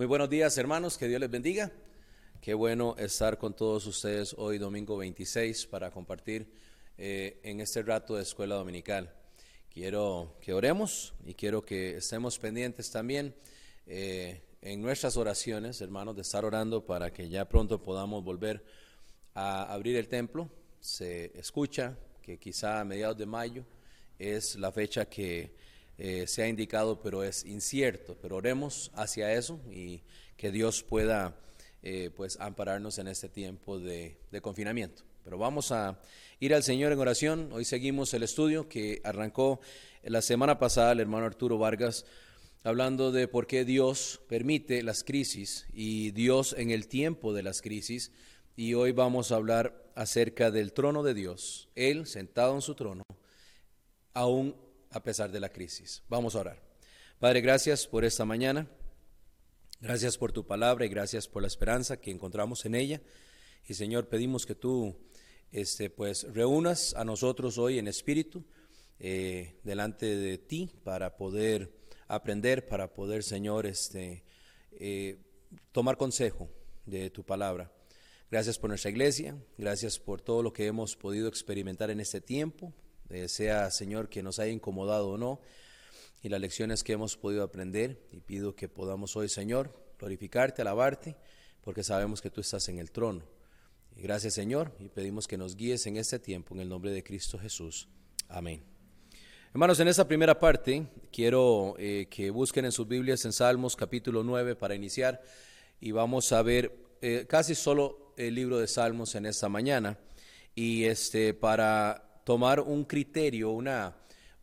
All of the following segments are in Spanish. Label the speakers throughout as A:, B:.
A: Muy buenos días hermanos, que Dios les bendiga. Qué bueno estar con todos ustedes hoy domingo 26 para compartir eh, en este rato de escuela dominical. Quiero que oremos y quiero que estemos pendientes también eh, en nuestras oraciones, hermanos, de estar orando para que ya pronto podamos volver a abrir el templo. Se escucha que quizá a mediados de mayo es la fecha que eh, se ha indicado, pero es incierto. Pero oremos hacia eso y que Dios pueda eh, pues ampararnos en este tiempo de, confinamiento. Pero vamos a ir al Señor en oración. Hoy seguimos el estudio que arrancó la semana pasada el hermano Arturo Vargas hablando de por qué Dios permite las crisis y Dios en el tiempo de las crisis. Y hoy vamos a hablar acerca del trono de Dios, Él sentado en su trono, aún a pesar de la crisis. Vamos a orar. Padre, gracias por esta mañana. Gracias por tu palabra y gracias por la esperanza que encontramos en ella. Y Señor, pedimos que tú este, pues, reúnas a nosotros hoy en espíritu eh, delante de ti para poder aprender, para poder, Señor, este, eh, tomar consejo de tu palabra. Gracias por nuestra iglesia, gracias por todo lo que hemos podido experimentar en este tiempo, eh, sea Señor que nos haya incomodado o no, y las lecciones que hemos podido aprender. Y pido que podamos hoy, Señor, glorificarte, alabarte, porque sabemos que tú estás en el trono. Gracias, Señor, y pedimos que nos guíes en este tiempo, en el nombre de Cristo Jesús. Amén. Hermanos, en esta primera parte quiero eh, que busquen en sus Biblias en Salmos capítulo 9 para iniciar y vamos a ver eh, casi solo el libro de Salmos en esta mañana y este para tomar un criterio, una,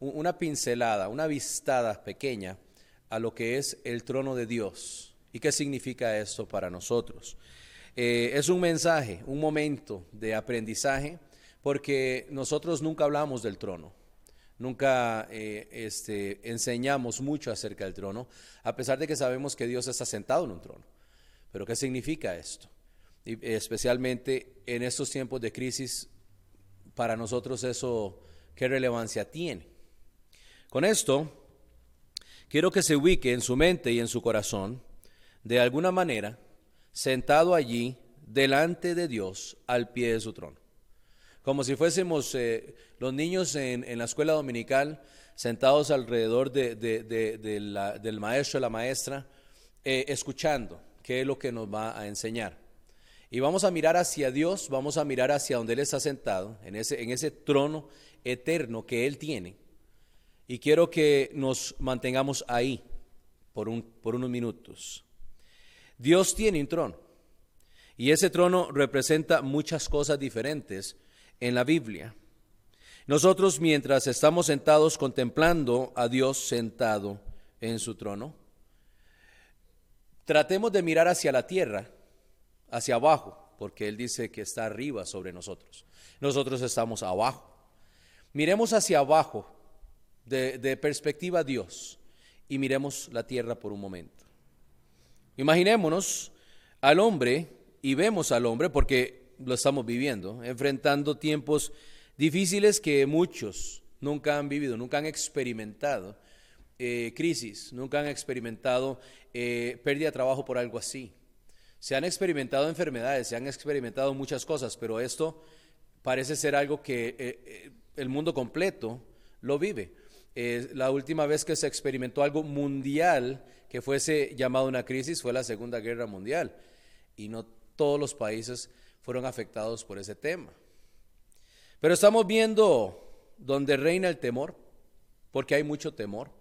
A: una pincelada, una vistada pequeña a lo que es el trono de Dios y qué significa esto para nosotros. Eh, es un mensaje, un momento de aprendizaje, porque nosotros nunca hablamos del trono, nunca eh, este, enseñamos mucho acerca del trono, a pesar de que sabemos que Dios está sentado en un trono. Pero ¿qué significa esto? Y especialmente en estos tiempos de crisis para nosotros eso, ¿qué relevancia tiene? Con esto, quiero que se ubique en su mente y en su corazón, de alguna manera, sentado allí delante de Dios al pie de su trono. Como si fuésemos eh, los niños en, la escuela dominical, sentados alrededor del maestro, la maestra, eh, escuchando qué es lo que nos va a enseñar. Y vamos a mirar hacia Dios, vamos a mirar hacia donde Él está sentado, en ese, en ese trono eterno que Él tiene. Y quiero que nos mantengamos ahí por, un, por unos minutos. Dios tiene un trono. Y ese trono representa muchas cosas diferentes en la Biblia. Nosotros mientras estamos sentados contemplando a Dios sentado en su trono, tratemos de mirar hacia la tierra hacia abajo, porque Él dice que está arriba sobre nosotros. Nosotros estamos abajo. Miremos hacia abajo, de, perspectiva Dios, y miremos la tierra por un momento. Imaginémonos al hombre y vemos al hombre, porque lo estamos viviendo, enfrentando tiempos difíciles que muchos nunca han vivido, nunca han experimentado. Eh, crisis, nunca han experimentado eh, pérdida de trabajo por algo así. Se han experimentado enfermedades, se han experimentado muchas cosas, pero esto parece ser algo que eh, eh, el mundo completo lo vive. la última vez que se experimentó algo mundial que fuese llamado una crisis fue la Segunda Guerra Mundial y no todos los países fueron afectados por ese tema. Pero estamos viendo donde reina el temor, porque hay mucho temor.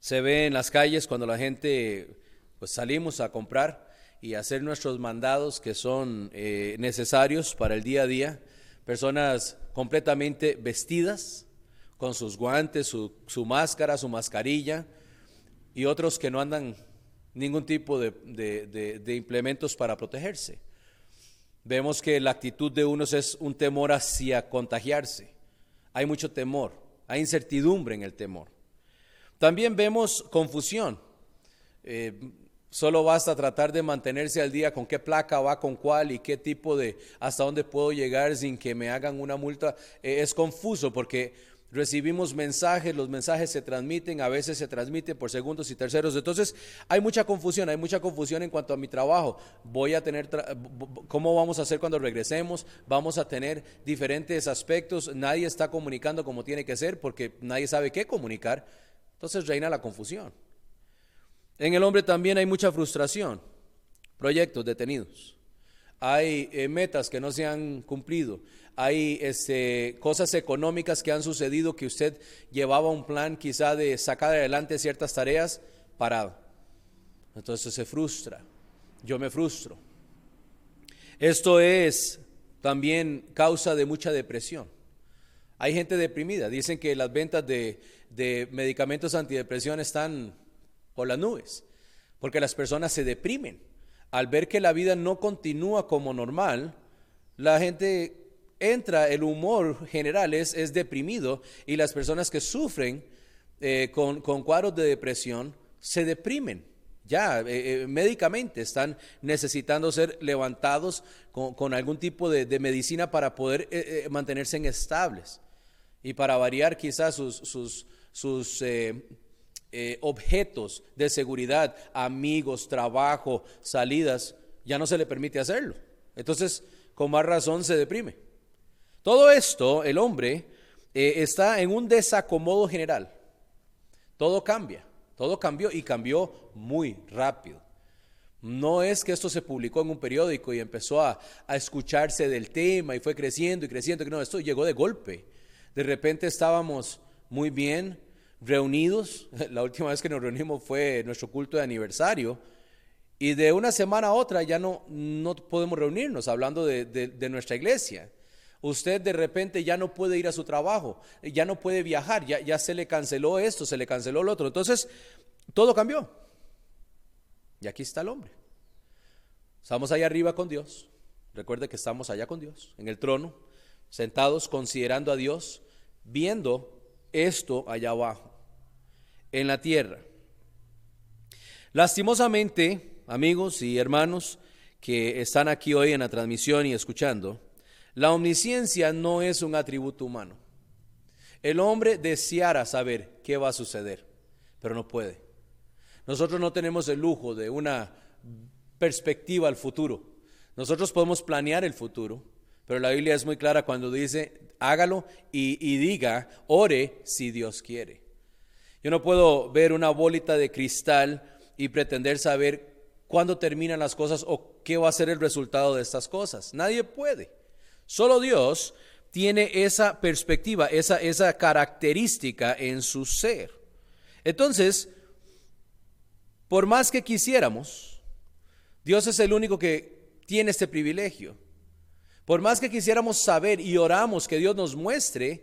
A: Se ve en las calles cuando la gente pues salimos a comprar y hacer nuestros mandados que son eh, necesarios para el día a día. Personas completamente vestidas, con sus guantes, su, máscara, su mascarilla, y otros que no andan ningún tipo de, de, implementos para protegerse. Vemos que la actitud de unos es un temor hacia contagiarse. Hay mucho temor, hay incertidumbre en el temor. También vemos confusión. Eh, Solo basta tratar de mantenerse al día con qué placa va con cuál y qué tipo de, hasta dónde puedo llegar sin que me hagan una multa. Eh, es confuso porque recibimos mensajes, los mensajes se transmiten, a veces se transmiten por segundos y terceros. Entonces hay mucha confusión, hay mucha confusión en cuanto a mi trabajo. Voy a tener, ¿cómo vamos a hacer cuando regresemos? Vamos a tener diferentes aspectos. Nadie está comunicando como tiene que ser porque nadie sabe qué comunicar. Entonces reina la confusión. En el hombre también hay mucha frustración, proyectos detenidos. Hay eh, metas que no se han cumplido, hay este, cosas económicas que han sucedido que usted llevaba un plan quizá de sacar adelante ciertas tareas parado. Entonces se frustra. Yo me frustro. Esto es también causa de mucha depresión. Hay gente deprimida. Dicen que las ventas de, de medicamentos antidepresión están por las nubes, porque las personas se deprimen. Al ver que la vida no continúa como normal, la gente entra el humor general, es, deprimido y las personas que sufren eh, con, cuadros de depresión se deprimen. Ya eh, eh, médicamente están necesitando ser levantados con, algún tipo de, medicina para poder mantenerse estables y para variar quizás sus, sus objetos de seguridad, amigos, trabajo, salidas, ya no se le permite hacerlo. Entonces, con más razón se deprime. Todo esto, el hombre eh, está en un desacomodo general. Todo cambia, todo cambió y cambió muy rápido. No es que esto se publicó en un periódico y empezó a, escucharse del tema y fue creciendo y creciendo. No, esto llegó de golpe. De repente estábamos muy bien reunidos. La última vez que nos reunimos fue nuestro culto de aniversario. Y de una semana a otra ya no, no podemos reunirnos hablando de nuestra iglesia. Usted de repente ya no puede ir a su trabajo, ya no puede viajar, ya, ya se le canceló esto, se le canceló lo otro. Entonces, todo cambió. Y aquí está el hombre. Estamos allá arriba con Dios. Recuerde que estamos allá con Dios, en el trono, sentados considerando a Dios, viendo esto allá abajo, en la tierra. Lastimosamente, amigos y hermanos que están aquí hoy en la transmisión y escuchando, la omnisciencia no es un atributo humano. El hombre deseara saber qué va a suceder, pero no puede. Nosotros no tenemos el lujo de una perspectiva al futuro. Nosotros podemos planear el futuro, pero la Biblia es muy clara cuando dice, hágalo y, diga, ore si Dios quiere. Yo no puedo ver una bolita de cristal y pretender saber cuándo terminan las cosas o qué va a ser el resultado de estas cosas. Nadie puede. Solo Dios tiene esa perspectiva, esa, esa característica en su ser. Entonces, por más que quisiéramos, Dios es el único que tiene este privilegio. Por más que quisiéramos saber y oramos que Dios nos muestre,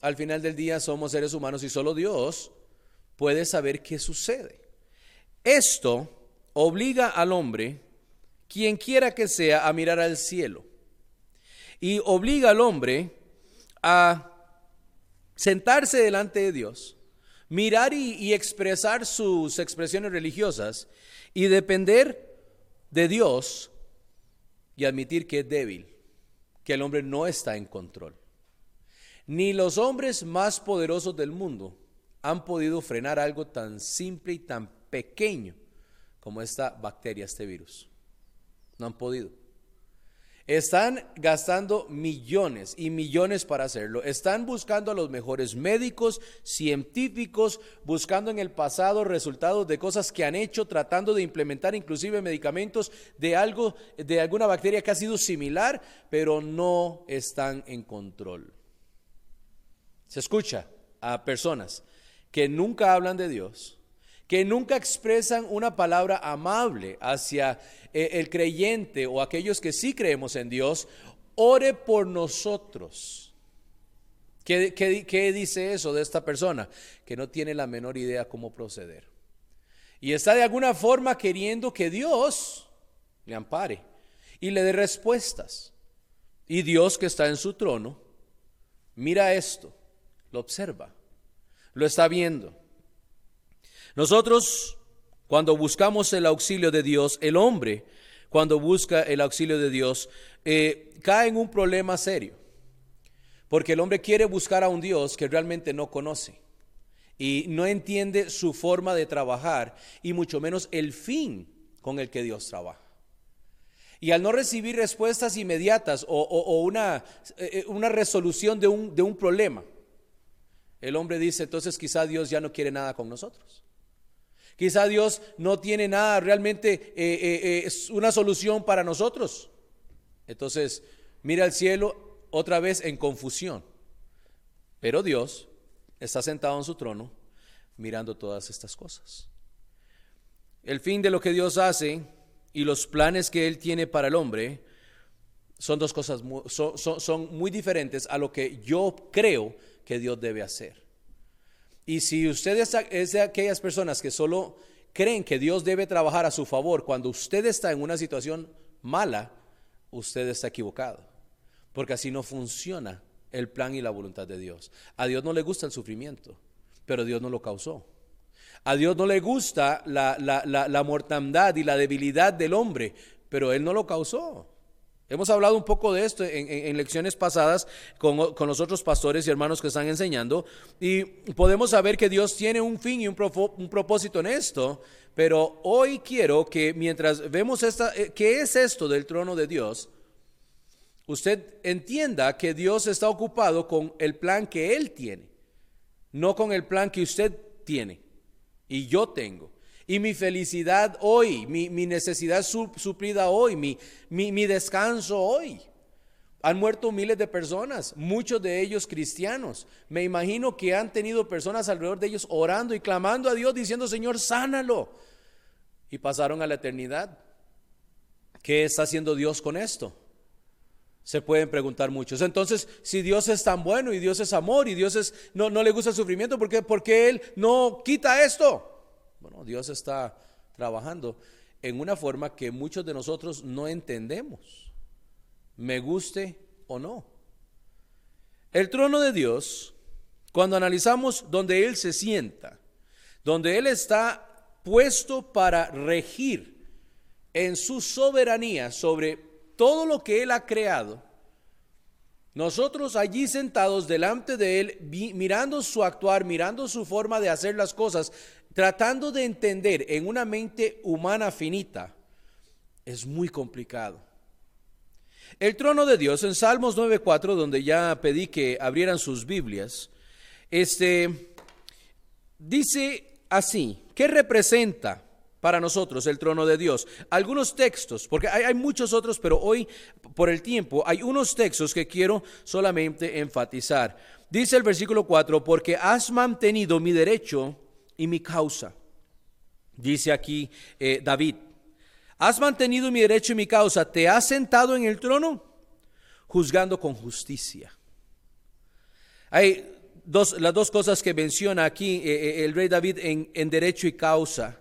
A: al final del día somos seres humanos y solo Dios puede saber qué sucede. Esto obliga al hombre, quien quiera que sea, a mirar al cielo y obliga al hombre a sentarse delante de Dios, mirar y, expresar sus expresiones religiosas y depender de Dios y admitir que es débil, que el hombre no está en control. Ni los hombres más poderosos del mundo han podido frenar algo tan simple y tan pequeño como esta bacteria, este virus. No han podido. Están gastando millones y millones para hacerlo. Están buscando a los mejores médicos, científicos, buscando en el pasado resultados de cosas que han hecho, tratando de implementar inclusive medicamentos de algo, de alguna bacteria que ha sido similar, pero no están en control. Se escucha a personas que nunca hablan de Dios, que nunca expresan una palabra amable hacia eh, el creyente o aquellos que sí creemos en Dios, ore por nosotros. ¿Qué, qué, dice eso de esta persona? Que no tiene la menor idea cómo proceder. Y está de alguna forma queriendo que Dios le ampare y le dé respuestas. Y Dios que está en su trono, mira esto, lo observa, lo está viendo. Nosotros cuando buscamos el auxilio de Dios, el hombre, cuando busca el auxilio de Dios, eh, cae en un problema serio. Porque el hombre quiere buscar a un Dios que realmente no conoce y no entiende su forma de trabajar y mucho menos el fin con el que Dios trabaja. Y al no recibir respuestas inmediatas o, una, eh, una, resolución de un, de un problema, el hombre dice, entonces quizá Dios ya no quiere nada con nosotros. Quizá Dios no tiene nada realmente, eh, eh, es una solución para nosotros. Entonces, mira al cielo otra vez en confusión. Pero Dios está sentado en su trono mirando todas estas cosas. El fin de lo que Dios hace y los planes que Él tiene para el hombre son dos cosas, son, muy diferentes a lo que yo creo que Dios debe hacer. Y si usted es de aquellas personas que solo creen que Dios debe trabajar a su favor cuando usted está en una situación mala, usted está equivocado. Porque así no funciona el plan y la voluntad de Dios. A Dios no le gusta el sufrimiento, pero Dios no lo causó. A Dios no le gusta la, la, mortandad y la debilidad del hombre, pero Él no lo causó. Hemos hablado un poco de esto en, lecciones pasadas con, con, los otros pastores y hermanos que están enseñando y podemos saber que Dios tiene un fin y un, un propósito en esto, pero hoy quiero que mientras vemos esta, eh, qué es esto del trono de Dios, usted entienda que Dios está ocupado con el plan que Él tiene, no con el plan que usted tiene y yo tengo. Y mi felicidad hoy, mi, necesidad suplida hoy, mi, mi, descanso hoy. Han muerto miles de personas, muchos de ellos cristianos. Me imagino que han tenido personas alrededor de ellos orando y clamando a Dios diciendo, Señor, sánalo. Y pasaron a la eternidad. ¿Qué está haciendo Dios con esto? Se pueden preguntar muchos. Entonces, si Dios es tan bueno y Dios es amor y Dios es, no, no le gusta el sufrimiento, ¿por qué, ¿por qué Él no quita esto? Bueno, Dios está trabajando en una forma que muchos de nosotros no entendemos, me guste o no. El trono de Dios, cuando analizamos donde Él se sienta, donde Él está puesto para regir en su soberanía sobre todo lo que Él ha creado, nosotros allí sentados delante de Él, mirando su actuar, mirando su forma de hacer las cosas, tratando de entender en una mente humana finita, es muy complicado. El trono de Dios, en Salmos 9.4, donde ya pedí que abrieran sus Biblias, este, dice así, ¿qué representa? para nosotros el trono de Dios. Algunos textos, porque hay, muchos otros, pero hoy por el tiempo hay unos textos que quiero solamente enfatizar. Dice el versículo 4, porque has mantenido mi derecho y mi causa. Dice aquí eh, David, has mantenido mi derecho y mi causa, te has sentado en el trono juzgando con justicia. Hay dos, las dos cosas que menciona aquí eh, eh, el rey David en, en derecho y causa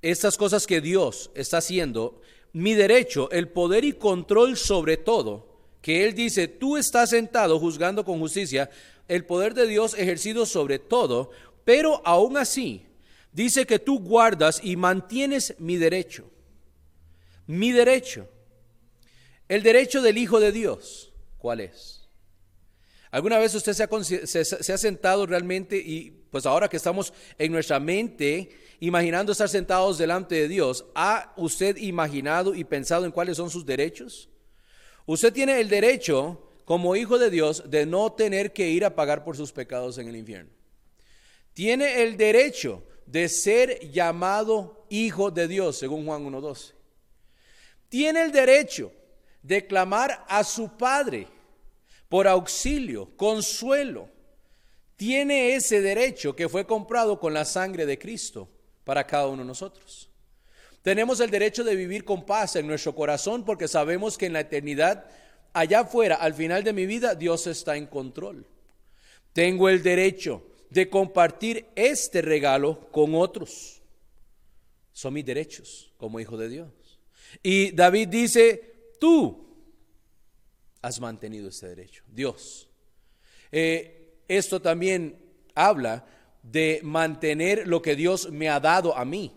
A: estas cosas que Dios está haciendo, mi derecho, el poder y control sobre todo, que Él dice, tú estás sentado juzgando con justicia, el poder de Dios ejercido sobre todo, pero aún así, dice que tú guardas y mantienes mi derecho. Mi derecho. El derecho del Hijo de Dios, ¿cuál es? ¿Alguna vez usted se ha, se ha sentado realmente y pues ahora que estamos en nuestra mente imaginando estar sentados delante de Dios, ¿ha usted imaginado y pensado en cuáles son sus derechos? Usted tiene el derecho, como hijo de Dios, de no tener que ir a pagar por sus pecados en el infierno. Tiene el derecho de ser llamado hijo de Dios, según Juan 1.12. Tiene el derecho de clamar a su Padre por auxilio, consuelo. Tiene ese derecho que fue comprado con la sangre de Cristo para cada uno de nosotros. Tenemos el derecho de vivir con paz en nuestro corazón porque sabemos que en la eternidad, allá afuera, al final de mi vida, Dios está en control. Tengo el derecho de compartir este regalo con otros. Son mis derechos como hijo de Dios. Y David dice, tú has mantenido este derecho, Dios. Eh, esto también habla de mantener lo que Dios me ha dado a mí.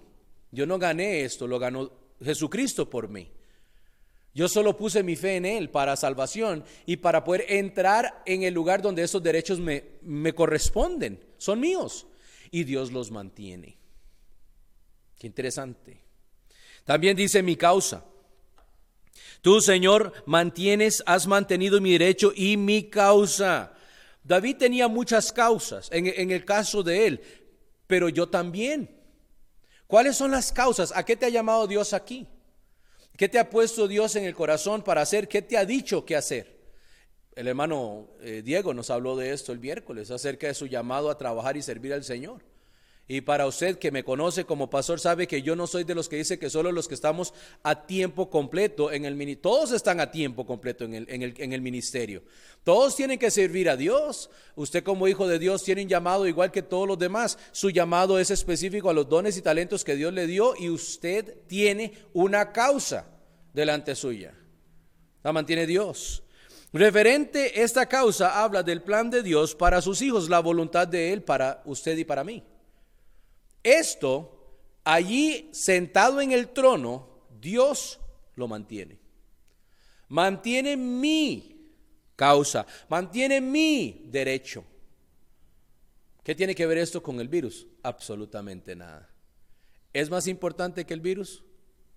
A: Yo no gané esto, lo ganó Jesucristo por mí. Yo solo puse mi fe en Él para salvación y para poder entrar en el lugar donde esos derechos me, me corresponden, son míos. Y Dios los mantiene. Qué interesante. También dice mi causa. Tú, Señor, mantienes, has mantenido mi derecho y mi causa. David tenía muchas causas en, en, el caso de él, pero yo también. ¿Cuáles son las causas? ¿A qué te ha llamado Dios aquí? ¿Qué te ha puesto Dios en el corazón para hacer? ¿Qué te ha dicho que hacer? El hermano eh, Diego nos habló de esto el miércoles, acerca de su llamado a trabajar y servir al Señor. Y para usted que me conoce como pastor sabe que yo no soy de los que dice que solo los que estamos a tiempo completo en el. Todos están a tiempo completo en el, en, el, en el, ministerio. Todos tienen que servir a Dios. Usted como hijo de Dios tiene un llamado igual que todos los demás. Su llamado es específico a los dones y talentos que Dios le dio y usted tiene una causa delante suya. La mantiene Dios. Referente esta causa habla del plan de Dios para sus hijos, la voluntad de Él para usted y para mí. Esto, allí sentado en el trono, Dios lo mantiene. Mantiene mi causa, mantiene mi derecho. ¿Qué tiene que ver esto con el virus? Absolutamente nada. ¿Es más importante que el virus?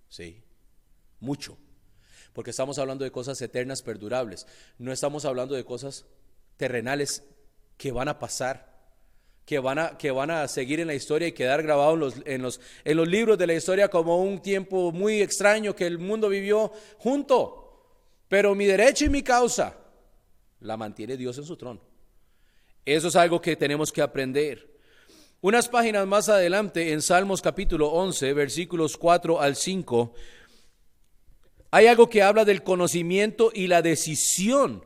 A: Sí, mucho. Porque estamos hablando de cosas eternas, perdurables. No estamos hablando de cosas terrenales que van a pasar que van a, que van a seguir en la historia y quedar grabados en los, en, los, en los libros de la historia como un tiempo muy extraño que el mundo vivió junto. Pero mi derecho y mi causa la mantiene Dios en su trono. Eso es algo que tenemos que aprender. Unas páginas más adelante, en Salmos capítulo 11, versículos 4 al 5, hay algo que habla del conocimiento y la decisión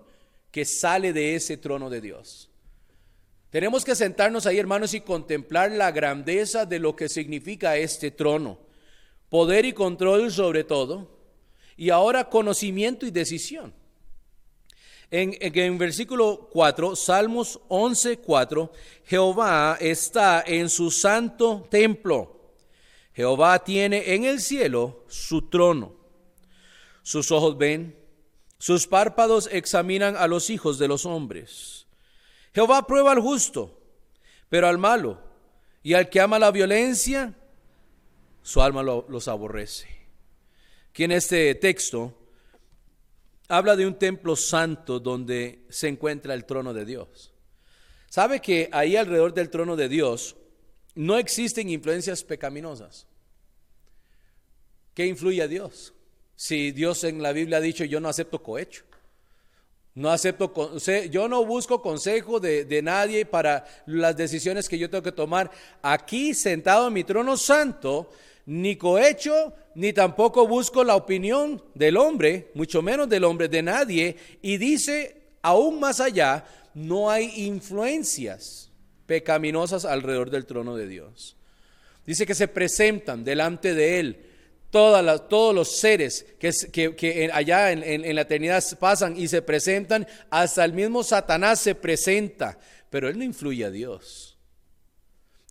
A: que sale de ese trono de Dios. Tenemos que sentarnos ahí, hermanos, y contemplar la grandeza de lo que significa este trono. Poder y control sobre todo. Y ahora conocimiento y decisión. En, en, versículo 4, Salmos 11, 4, Jehová está en su santo templo. Jehová tiene en el cielo su trono. Sus ojos ven, sus párpados examinan a los hijos de los hombres. Jehová prueba al justo, pero al malo y al que ama la violencia, su alma los aborrece. Aquí en este texto habla de un templo santo donde se encuentra el trono de Dios. ¿Sabe que ahí alrededor del trono de Dios no existen influencias pecaminosas? ¿Qué influye a Dios? Si Dios en la Biblia ha dicho yo no acepto cohecho. No acepto, yo no busco consejo de, nadie para las decisiones que yo tengo que tomar. Aquí, sentado en mi trono santo, ni cohecho, ni tampoco busco la opinión del hombre, mucho menos del hombre, de nadie. Y dice, aún más allá, no hay influencias pecaminosas alrededor del trono de Dios. Dice que se presentan delante de Él todos los seres que, allá en, la eternidad pasan y se presentan, hasta el mismo Satanás se presenta, pero él no influye a Dios.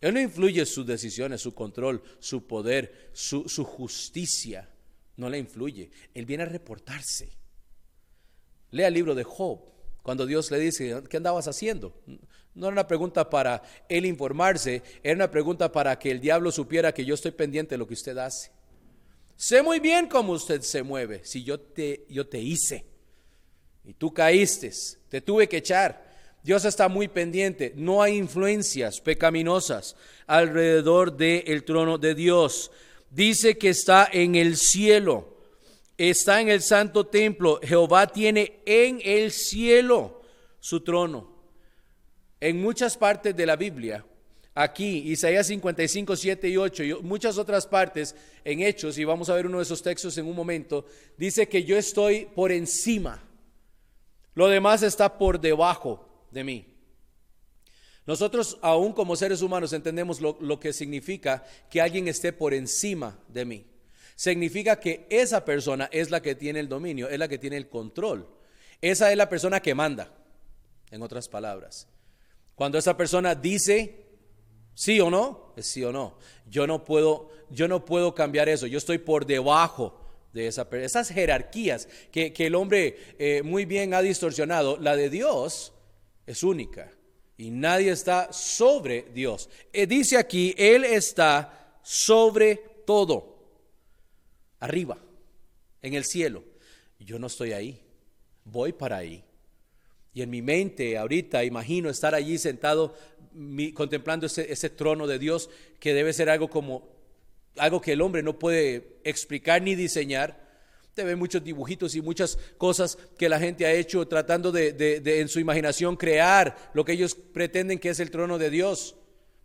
A: Él no influye sus decisiones, su control, su poder, su, su justicia. No le influye. Él viene a reportarse. Lea el libro de Job, cuando Dios le dice, ¿qué andabas haciendo? No era una pregunta para él informarse, era una pregunta para que el diablo supiera que yo estoy pendiente de lo que usted hace. Sé muy bien cómo usted se mueve. Si yo te, yo te hice y tú caíste, te tuve que echar. Dios está muy pendiente. No hay influencias pecaminosas alrededor del trono de Dios. Dice que está en el cielo. Está en el santo templo. Jehová tiene en el cielo su trono. En muchas partes de la Biblia aquí, Isaías 55, 7 y 8 y muchas otras partes en Hechos, y vamos a ver uno de esos textos en un momento, dice que yo estoy por encima. Lo demás está por debajo de mí. Nosotros, aún como seres humanos, entendemos lo, lo que significa que alguien esté por encima de mí. Significa que esa persona es la que tiene el dominio, es la que tiene el control. Esa es la persona que manda, en otras palabras. Cuando esa persona dice ¿Sí o no? Es sí o no. Yo no puedo, yo no puedo cambiar eso. Yo estoy por debajo de esa, esas jerarquías que, el hombre eh, muy bien ha distorsionado. La de Dios es única y nadie está sobre Dios. Eh, dice aquí, Él está sobre todo, arriba, en el cielo. Yo no estoy ahí, voy para ahí. Y en mi mente ahorita imagino estar allí sentado contemplando ese, ese trono de Dios que debe ser algo como algo que el hombre no puede explicar ni diseñar. Te ve muchos dibujitos y muchas cosas que la gente ha hecho tratando de, en su imaginación crear lo que ellos pretenden que es el trono de Dios.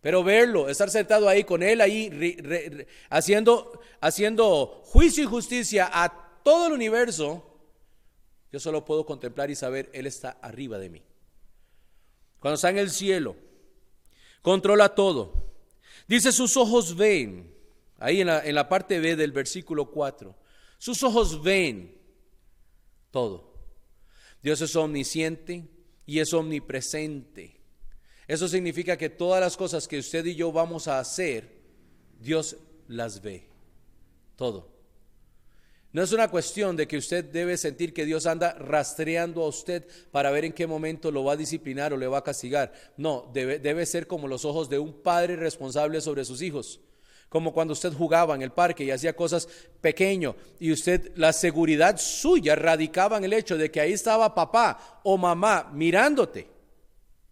A: Pero verlo, estar sentado ahí con Él ahí haciendo, haciendo juicio y justicia a todo el universo, yo solo puedo contemplar y saber, Él está arriba de mí. Cuando está en el cielo, controla todo. Dice, sus ojos ven. Ahí en la, en la parte B del versículo 4. Sus ojos ven todo. Dios es omnisciente y es omnipresente. Eso significa que todas las cosas que usted y yo vamos a hacer, Dios las ve. Todo. No es una cuestión de que usted debe sentir que Dios anda rastreando a usted para ver en qué momento lo va a disciplinar o le va a castigar. No, debe, debe ser como los ojos de un padre responsable sobre sus hijos como cuando usted jugaba en el parque y hacía cosas pequeño y usted la seguridad suya radicaba en el hecho de que ahí estaba papá o mamá mirándote.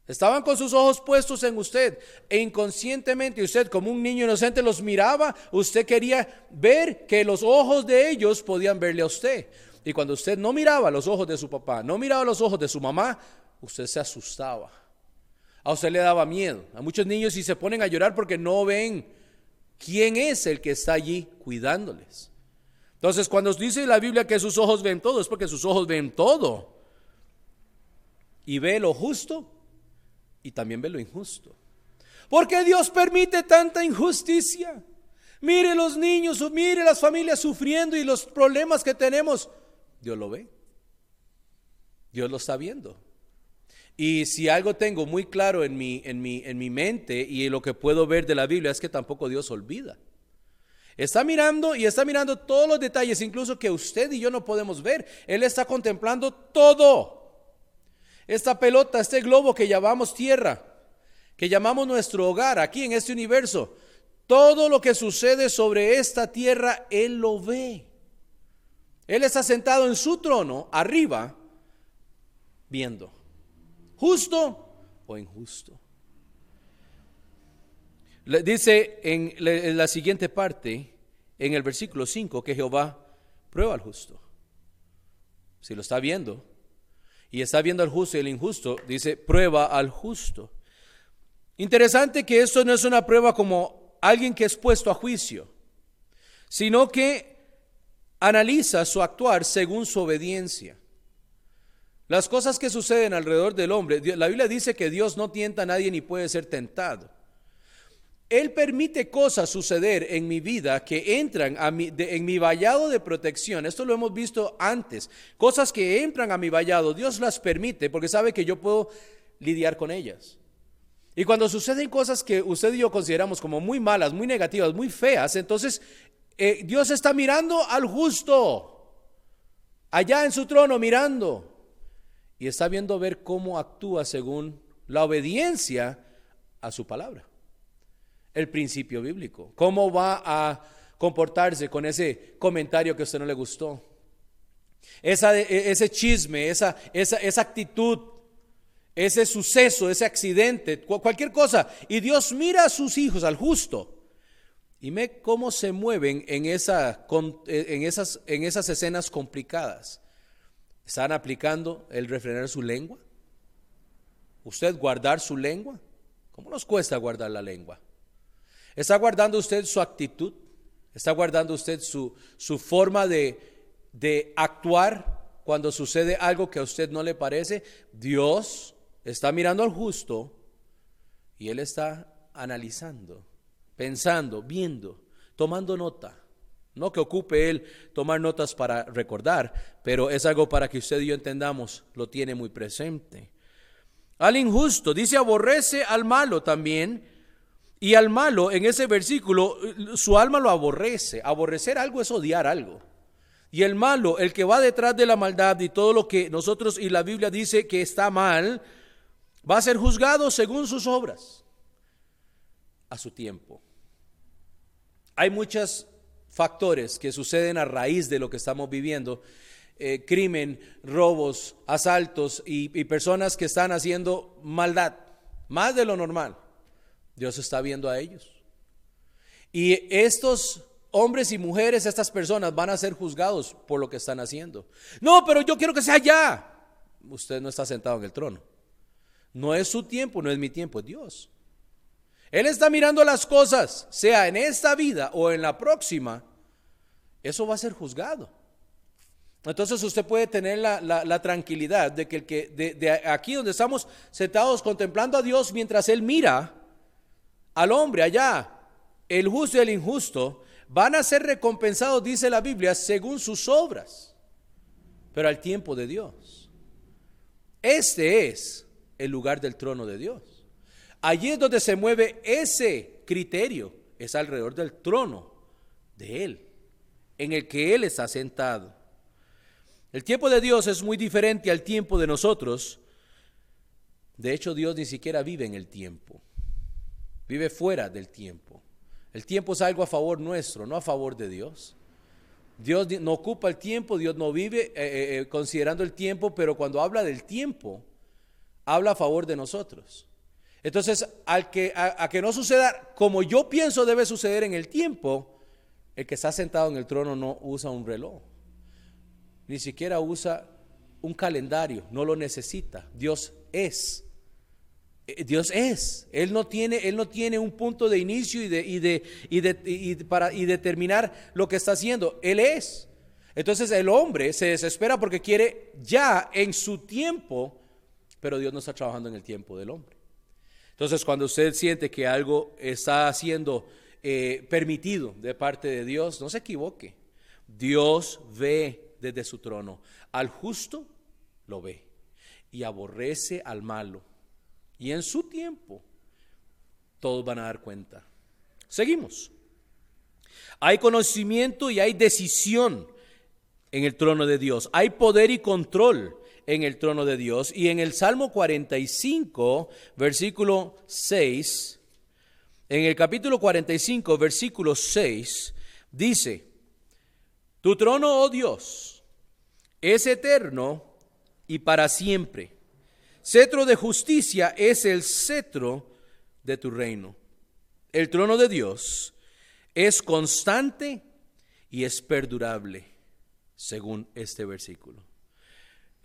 A: Estaban con sus ojos puestos en usted e inconscientemente usted como un niño inocente los miraba, usted quería ver que los ojos de ellos podían verle a usted. Y cuando usted no miraba los ojos de su papá, no miraba los ojos de su mamá, usted se asustaba. A usted le daba miedo. A muchos niños si se ponen a llorar porque no ven ¿Quién es el que está allí cuidándoles? Entonces, cuando dice la Biblia que sus ojos ven todo, es porque sus ojos ven todo. Y ve lo justo y también ve lo injusto. Porque Dios permite tanta injusticia. Mire los niños, mire las familias sufriendo y los problemas que tenemos. Dios lo ve. Dios lo está viendo. Y si algo tengo muy claro en mi, en, mi, en mi mente y lo que puedo ver de la Biblia es que tampoco Dios olvida. Está mirando y está mirando todos los detalles, incluso que usted y yo no podemos ver. Él está contemplando todo. Esta pelota, este globo que llamamos tierra, que llamamos nuestro hogar aquí en este universo, todo lo que sucede sobre esta tierra, Él lo ve. Él está sentado en su trono, arriba, viendo justo o injusto. Dice en la siguiente parte, en el versículo 5, que Jehová prueba al justo. Si lo está viendo y está viendo al justo y el injusto, dice prueba al justo. Interesante que esto no es una prueba como alguien que es puesto a juicio, sino que analiza su actuar según su obediencia. Las cosas que suceden alrededor del hombre, la Biblia dice que Dios no tienta a nadie ni puede ser tentado. Él permite cosas suceder en mi vida que entran a mi, en mi vallado de protección. Esto lo hemos visto antes. Cosas que entran a mi vallado, Dios las permite porque sabe que yo puedo lidiar con ellas. Y cuando suceden cosas que usted y yo consideramos como muy malas, muy negativas, muy feas, entonces eh, Dios está mirando al justo, allá en su trono mirando y está viendo ver cómo actúa según la obediencia a su palabra. El principio bíblico. ¿Cómo va a comportarse con ese comentario que a usted no le gustó? Esa, e, ese chisme, esa, esa, esa actitud, ese suceso, ese accidente, cualquier cosa. Y Dios mira a sus hijos, al justo, y ve cómo se mueven en, esa, en, esas, en esas escenas complicadas. ¿Están aplicando el refrenar su lengua? ¿Usted guardar su lengua? ¿Cómo nos cuesta guardar la lengua? ¿Está guardando usted su actitud? ¿Está guardando usted su, su forma de, de actuar cuando sucede algo que a usted no le parece? Dios está mirando al justo y Él está analizando, pensando, viendo, tomando nota. No que ocupe él tomar notas para recordar, pero es algo para que usted y yo entendamos, lo tiene muy presente. Al injusto, dice aborrece al malo también, y al malo en ese versículo, su alma lo aborrece. Aborrecer algo es odiar algo. Y el malo, el que va detrás de la maldad y todo lo que nosotros y la Biblia dice que está mal, va a ser juzgado según sus obras, a su tiempo. Hay muchos factores que suceden a raíz de lo que estamos viviendo. Eh, crimen, robos, asaltos y, y personas que están haciendo maldad, más de lo normal. Dios está viendo a ellos. Y estos hombres y mujeres, estas personas van a ser juzgados por lo que están haciendo. No, pero yo quiero que sea ya. Usted no está sentado en el trono. No es su tiempo, no es mi tiempo, es Dios. Él está mirando las cosas, sea en esta vida o en la próxima, eso va a ser juzgado. Entonces usted puede tener la, tranquilidad de que, el que de, aquí donde estamos sentados contemplando a Dios mientras Él mira al hombre allá, el justo y el injusto, van a ser recompensados, dice la Biblia, según sus obras, pero al tiempo de Dios. Este es el lugar del trono de Dios. Allí es donde se mueve ese criterio, es alrededor del trono de Él, en el que Él está sentado. El tiempo de Dios es muy diferente al tiempo de nosotros. De hecho, Dios ni siquiera vive en el tiempo, vive fuera del tiempo. El tiempo es algo a favor nuestro, no a favor de Dios. Dios no ocupa el tiempo, Dios no vive eh, eh, eh, considerando el tiempo, pero cuando habla del tiempo, habla a favor de nosotros. Entonces, al que, a, que no suceda como yo pienso debe suceder en el tiempo, el que está sentado en el trono no usa un reloj, ni siquiera usa un calendario, no lo necesita. Dios es. Eh, Dios es, Él no tiene, Él no tiene un punto de inicio y de, y de, y de para, y determinar lo que está haciendo, Él es. Entonces el hombre se desespera porque quiere ya en su tiempo, pero Dios no está trabajando en el tiempo del hombre. Entonces cuando usted siente que algo está siendo eh, permitido de parte de Dios, no se equivoque. Dios ve desde su trono. Al justo lo ve y aborrece al malo y en su tiempo, todos van a dar cuenta. Seguimos. Hay conocimiento y hay decisión en el trono de Dios. Hay poder y control en el trono de Dios. Y en el Salmo 45, versículo 6, en el capítulo 45, versículo 6, dice, Tu trono, oh Dios, es eterno y para siempre Cetro de justicia es el cetro de tu reino. El trono de Dios es constante y es perdurable, según este versículo.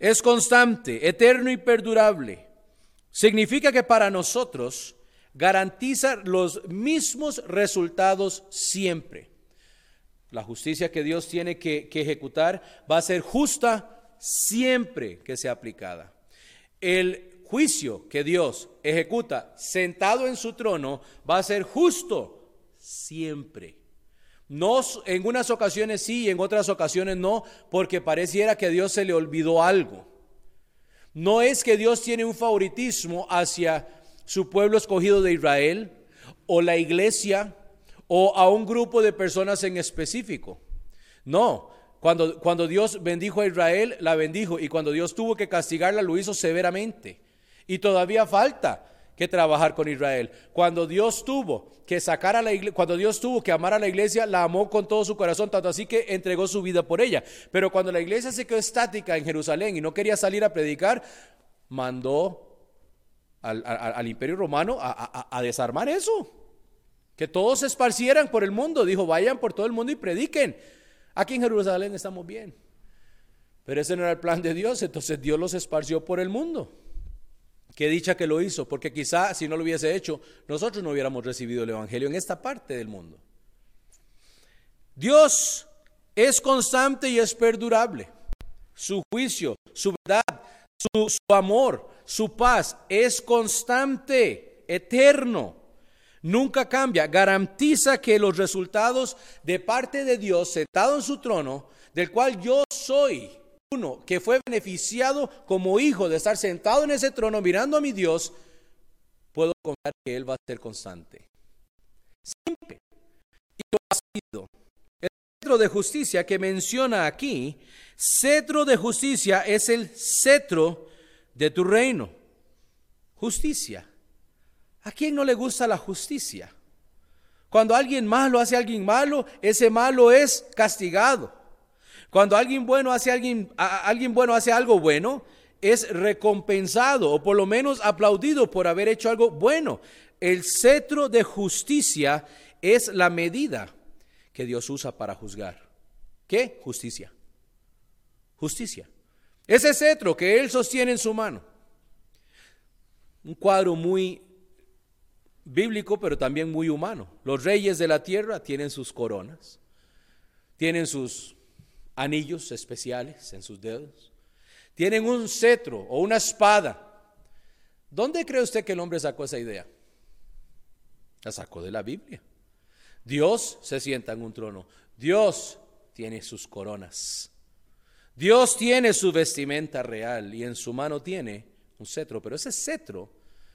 A: Es constante, eterno y perdurable. Significa que para nosotros garantiza los mismos resultados siempre. La justicia que Dios tiene que, ejecutar va a ser justa siempre que sea aplicada el juicio que Dios ejecuta sentado en su trono va a ser justo siempre. No en unas ocasiones sí y en otras ocasiones no, porque pareciera que a Dios se le olvidó algo. No es que Dios tiene un favoritismo hacia su pueblo escogido de Israel o la iglesia o a un grupo de personas en específico. No, cuando, cuando Dios bendijo a Israel, la bendijo. Y cuando Dios tuvo que castigarla, lo hizo severamente. Y todavía falta que trabajar con Israel. Cuando Dios tuvo que sacar a la iglesia, cuando Dios tuvo que amar a la iglesia, la amó con todo su corazón, tanto así que entregó su vida por ella. Pero cuando la iglesia se quedó estática en Jerusalén y no quería salir a predicar, mandó al, imperio romano a, a desarmar eso. Que todos se esparcieran por el mundo. Dijo, vayan por todo el mundo y prediquen. Aquí en Jerusalén estamos bien. Pero ese no era el plan de Dios, entonces Dios los esparció por el mundo. Qué dicha que lo hizo, porque quizá si no lo hubiese hecho, nosotros no hubiéramos recibido el Evangelio en esta parte del mundo. Dios es constante y es perdurable. Su juicio, su verdad, su, su amor, su paz es constante, eterno nunca cambia, garantiza que los resultados de parte de Dios sentado en su trono, del cual yo soy uno que fue beneficiado como hijo de estar sentado en ese trono mirando a mi Dios, puedo confiar que Él va a ser constante. Siempre. Y lo ha sido. Es cetro de justicia que menciona aquí, cetro de justicia es el cetro de tu reino. Justicia. ¿A quién no le gusta la justicia? Cuando alguien malo hace a alguien malo, ese malo es castigado. Cuando alguien bueno hace alguien, alguien bueno hace algo bueno, es recompensado o por lo menos aplaudido por haber hecho algo bueno. El cetro de justicia es la medida que Dios usa para juzgar. ¿Qué? Justicia. Justicia. Ese cetro que Él sostiene en su mano. Un cuadro muy bíblico, pero también muy humano. Los reyes de la tierra tienen sus coronas, tienen sus anillos especiales en sus dedos, tienen un cetro o una espada. ¿Dónde cree usted que el hombre sacó esa idea? La sacó de la Biblia. Dios se sienta en un trono. Dios tiene sus coronas. Dios tiene su vestimenta real y en su mano tiene un cetro, pero ese cetro,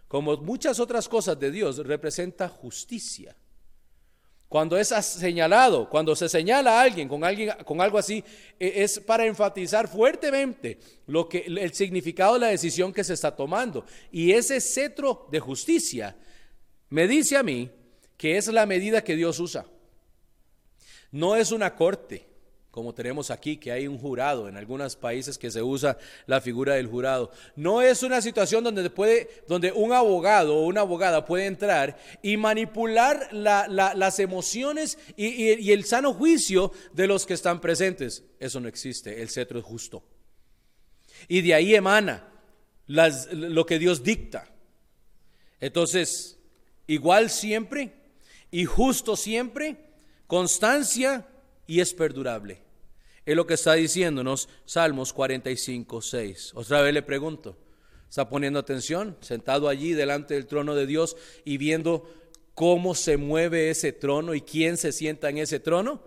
A: como muchas otras cosas de Dios, representa justicia. Cuando es señalado, cuando se señala a alguien con, alguien con algo así, e, es para enfatizar fuertemente lo que, el significado de la decisión que se está tomando. Y ese cetro de justicia me dice a mí que es la medida que Dios usa. No es una corte, como tenemos aquí, que hay un jurado, en algunos países que se usa la figura del jurado. No es una situación donde, puede, donde un abogado o una abogada puede entrar y manipular las emociones y, el sano juicio de los que están presentes. Eso no existe, el cetro es justo. Y de ahí emana lo que Dios dicta. Entonces, igual siempre y justo siempre, constancia y es perdurable. Es lo que está diciéndonos Salmos 45, 6. Otra vez le pregunto, ¿está poniendo atención? Sentado allí delante del trono de Dios y viendo cómo se mueve ese trono y quién se sienta en ese trono.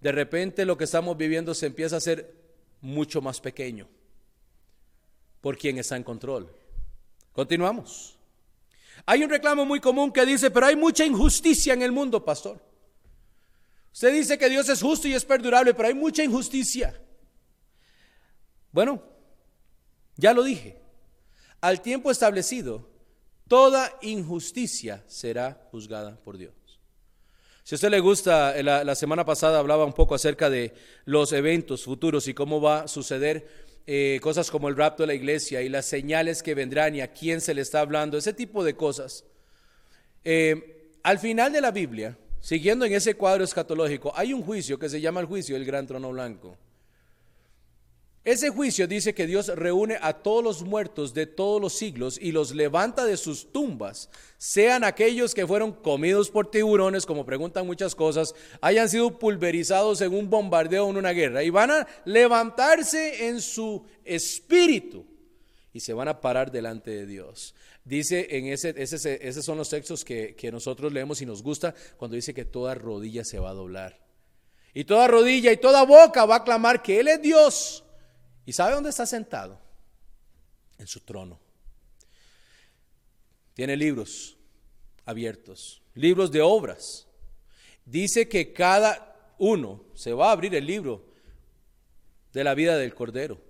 A: De repente lo que estamos viviendo se empieza a hacer mucho más pequeño por quien está en control. Continuamos. Hay un reclamo muy común que dice, pero hay mucha injusticia en el mundo, pastor. Usted dice que Dios es justo y es perdurable, pero hay mucha injusticia. Bueno, ya lo dije. Al tiempo establecido, toda injusticia será juzgada por Dios. Si a usted le gusta, la, la semana pasada hablaba un poco acerca de los eventos futuros y cómo va a suceder eh, cosas como el rapto de la iglesia y las señales que vendrán y a quién se le está hablando, ese tipo de cosas. Eh, al final de la Biblia, siguiendo en ese cuadro escatológico, hay un juicio que se llama el juicio del gran trono blanco. Ese juicio dice que Dios reúne a todos los muertos de todos los siglos y los levanta de sus tumbas, sean aquellos que fueron comidos por tiburones, como preguntan muchas cosas, hayan sido pulverizados en un bombardeo o en una guerra, y van a levantarse en su espíritu y se van a parar delante de Dios. Dice en ese, ese esos son los textos que, que nosotros leemos y nos gusta cuando dice que toda rodilla se va a doblar. Y toda rodilla y toda boca va a clamar que Él es Dios ¿Y sabe dónde está sentado? En su trono. Tiene libros abiertos, libros de obras. Dice que cada uno se va a abrir el libro de la vida del Cordero.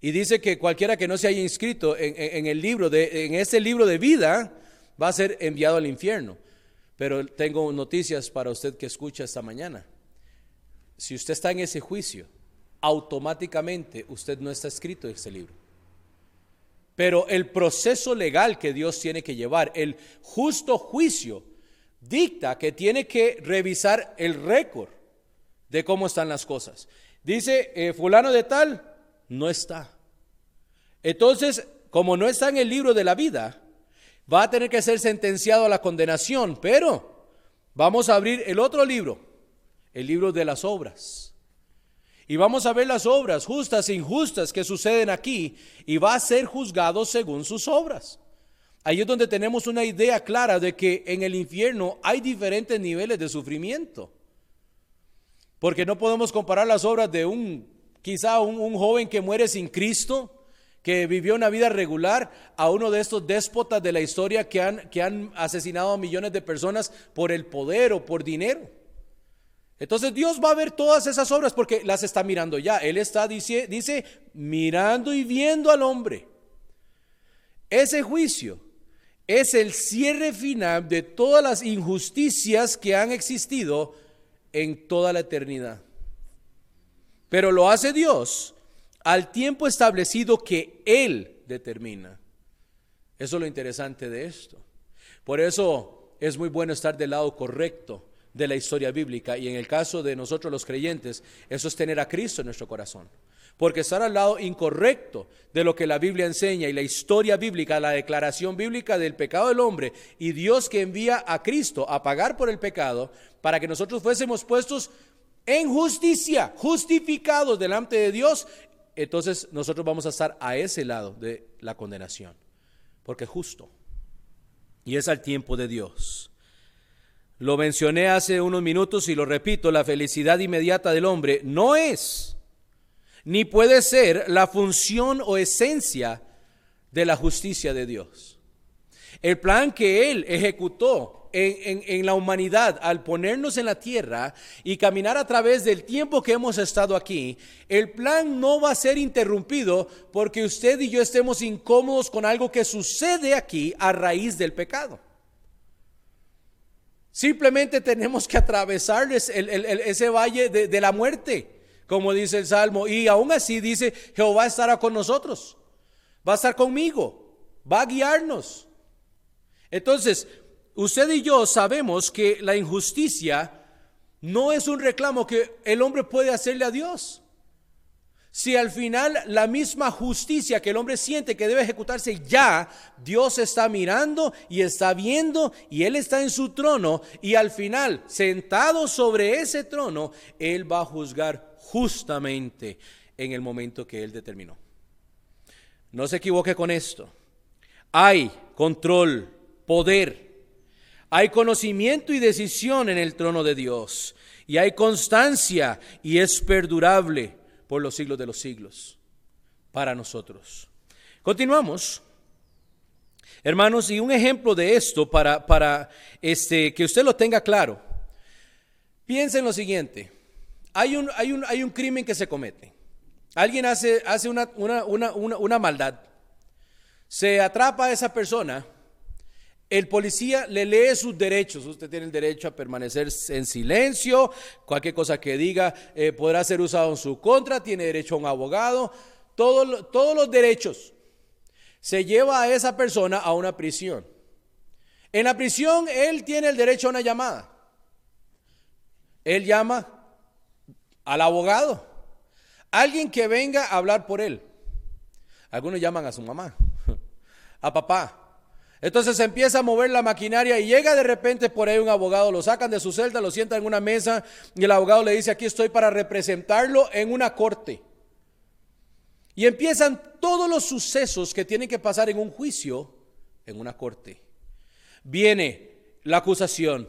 A: Y dice que cualquiera que no se haya inscrito en, el libro de, en ese libro de vida va a ser enviado al infierno. Pero tengo noticias para usted que escucha esta mañana. Si usted está en ese juicio, automáticamente usted no está escrito en ese libro. Pero el proceso legal que Dios tiene que llevar, el justo juicio, dicta que tiene que revisar el récord de cómo están las cosas. Dice, eh, fulano de tal, no está. Entonces, como no está en el libro de la vida, va a tener que ser sentenciado a la condenación, pero vamos a abrir el otro libro, el libro de las obras. Y vamos a ver las obras justas e injustas que suceden aquí y va a ser juzgado según sus obras. Ahí es donde tenemos una idea clara de que en el infierno hay diferentes niveles de sufrimiento. Porque no podemos comparar las obras de un, quizá un, joven que muere sin Cristo, que vivió una vida regular, a uno de estos déspotas de la historia que han, que han asesinado a millones de personas por el poder o por dinero. Entonces Dios va a ver todas esas obras porque las está mirando ya. Él está, dice, dice, mirando y viendo al hombre. Ese juicio es el cierre final de todas las injusticias que han existido en toda la eternidad. Pero lo hace Dios al tiempo establecido que Él determina. Eso es lo interesante de esto. Por eso es muy bueno estar del lado correcto de la historia bíblica y en el caso de nosotros los creyentes, eso es tener a Cristo en nuestro corazón. Porque estar al lado incorrecto de lo que la Biblia enseña y la historia bíblica, la declaración bíblica del pecado del hombre y Dios que envía a Cristo a pagar por el pecado para que nosotros fuésemos puestos en justicia, justificados delante de Dios, entonces nosotros vamos a estar a ese lado de la condenación, porque es justo. Y es al tiempo de Dios. Lo mencioné hace unos minutos y lo repito, la felicidad inmediata del hombre no es ni puede ser la función o esencia de la justicia de Dios. El plan que Él ejecutó en, la humanidad al ponernos en la tierra y caminar a través del tiempo que hemos estado aquí, el plan no va a ser interrumpido porque usted y yo estemos incómodos con algo que sucede aquí a raíz del pecado. Simplemente tenemos que atravesar ese valle de, de la muerte, como dice el Salmo, y aún así dice, Jehová estará con nosotros, va a estar conmigo, va a guiarnos. Entonces, Usted y yo sabemos que la injusticia no es un reclamo que el hombre puede hacerle a Dios. Si al final la misma justicia que el hombre siente que debe ejecutarse ya, Dios está mirando y está viendo y Él está en su trono y al final, sentado sobre ese trono, Él va a juzgar justamente en el momento que Él determinó. No se equivoque con esto. Hay control, poder, hay conocimiento y decisión en el trono de Dios. Y hay constancia y es perdurable por los siglos de los siglos para nosotros. Continuamos. Hermanos, y un ejemplo de esto para, para este, que usted lo tenga claro. Piensa en lo siguiente. Hay un, hay un, hay un crimen que se comete. Alguien hace, hace una, una, una, una maldad. Se atrapa a esa persona el policía le lee sus derechos. Usted tiene el derecho a permanecer en silencio. Cualquier cosa que diga eh, podrá ser usado en su contra. Tiene derecho a un abogado. todos los derechos. Se lleva a esa persona a una prisión. En la prisión él tiene el derecho a una llamada. Él llama al abogado. Alguien que venga a hablar por él. Algunos llaman a su mamá, a papá, entonces empieza a mover la maquinaria y llega de repente por ahí un abogado, lo sacan de su celda, lo sientan en una mesa y el abogado le dice, aquí estoy para representarlo en una corte. Y empiezan todos los sucesos que tienen que pasar en un juicio en una corte. Viene la acusación,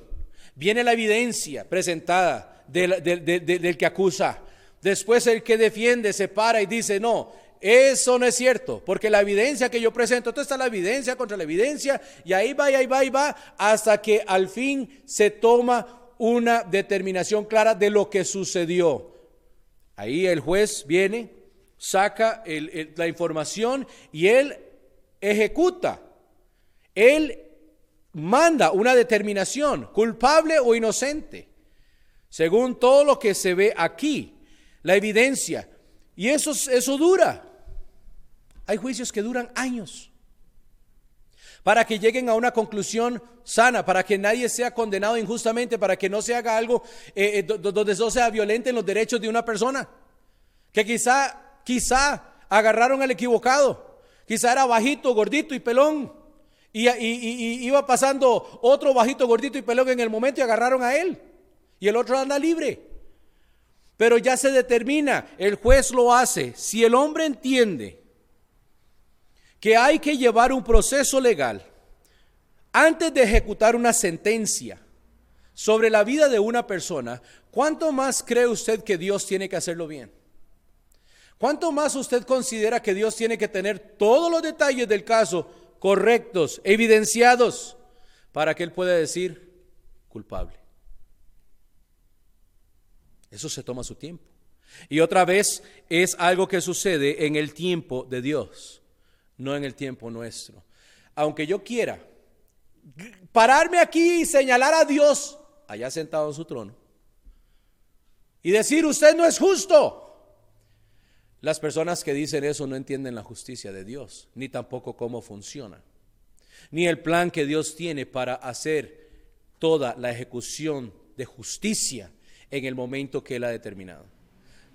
A: viene la evidencia presentada del, que acusa. Después el que defiende se para y dice, no, eso no es cierto, porque la evidencia que yo presento, toda está la evidencia contra la evidencia, y ahí va, y ahí va, y va, hasta que al fin se toma una determinación clara de lo que sucedió. Ahí el juez viene, saca la información y él ejecuta. Él manda una determinación, culpable o inocente, según todo lo que se ve aquí, la evidencia. Y eso, eso dura. Hay juicios que duran años para que lleguen a una conclusión sana, para que nadie sea condenado injustamente, para que no se haga algo eh, eh, donde eso sea violente en los derechos de una persona. Que quizá, quizá agarraron al equivocado, quizá era bajito, gordito y pelón, y, y iba pasando otro bajito, gordito y pelón en el momento y agarraron a él, y el otro anda libre. Pero ya se determina, el juez lo hace. Si el hombre entiende que hay que llevar un proceso legal antes de ejecutar una sentencia sobre la vida de una persona, ¿cuánto más cree usted que Dios tiene que hacerlo bien? ¿Cuánto más usted considera que Dios tiene que tener todos los detalles del caso correctos, evidenciados, para que Él pueda decir culpable? Eso se toma su tiempo. Y otra vez es algo que sucede en el tiempo de Dios, no en el tiempo nuestro. Aunque yo quiera pararme aquí y señalar a Dios allá sentado en su trono y decir, usted no es justo. Las personas que dicen eso no entienden la justicia de Dios, ni tampoco cómo funciona, ni el plan que Dios tiene para hacer toda la ejecución de justicia en el momento que Él ha determinado.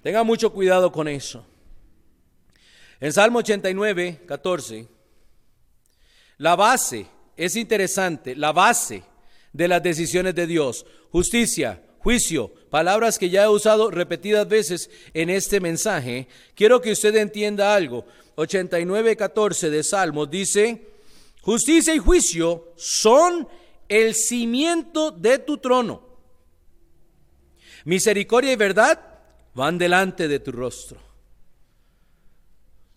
A: Tenga mucho cuidado con eso. En Salmo 89, 14, la base, es interesante, la base de las decisiones de Dios, justicia, juicio, palabras que ya he usado repetidas veces en este mensaje, quiero que usted entienda algo. 89, 14 de Salmos dice, justicia y juicio son el cimiento de tu trono. Misericordia y verdad van delante de tu rostro.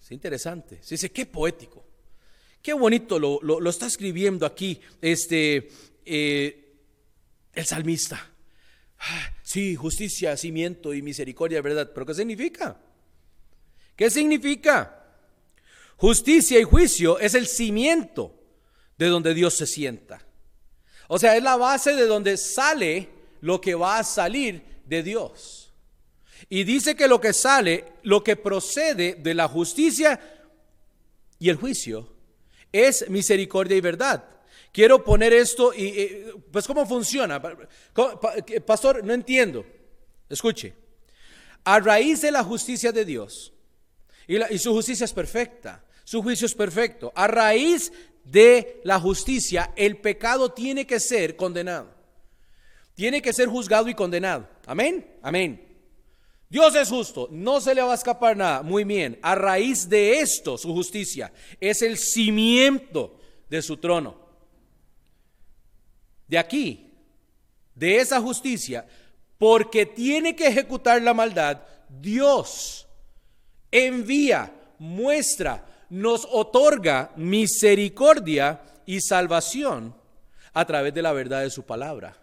A: Es interesante. Se dice, qué poético. Qué bonito lo, está escribiendo aquí este, eh, el salmista. Ah, sí, justicia, cimiento y misericordia, verdad. Pero ¿qué significa? ¿Qué significa? Justicia y juicio es el cimiento de donde Dios se sienta. O sea, es la base de donde sale lo que va a salir de Dios. Y dice que lo que sale, lo que procede de la justicia y el juicio, es misericordia y verdad. Quiero poner esto y, pues cómo funciona. Pastor, no entiendo. Escuche. A raíz de la justicia de Dios, y, y su justicia es perfecta, su juicio es perfecto, a raíz de la justicia, el pecado tiene que ser condenado. Tiene que ser juzgado y condenado. Amén. Amén. Dios es justo, no se le va a escapar nada. Muy bien, a raíz de esto, su justicia es el cimiento de su trono. De aquí, de esa justicia, porque tiene que ejecutar la maldad, Dios envía, muestra, nos otorga misericordia y salvación a través de la verdad de su palabra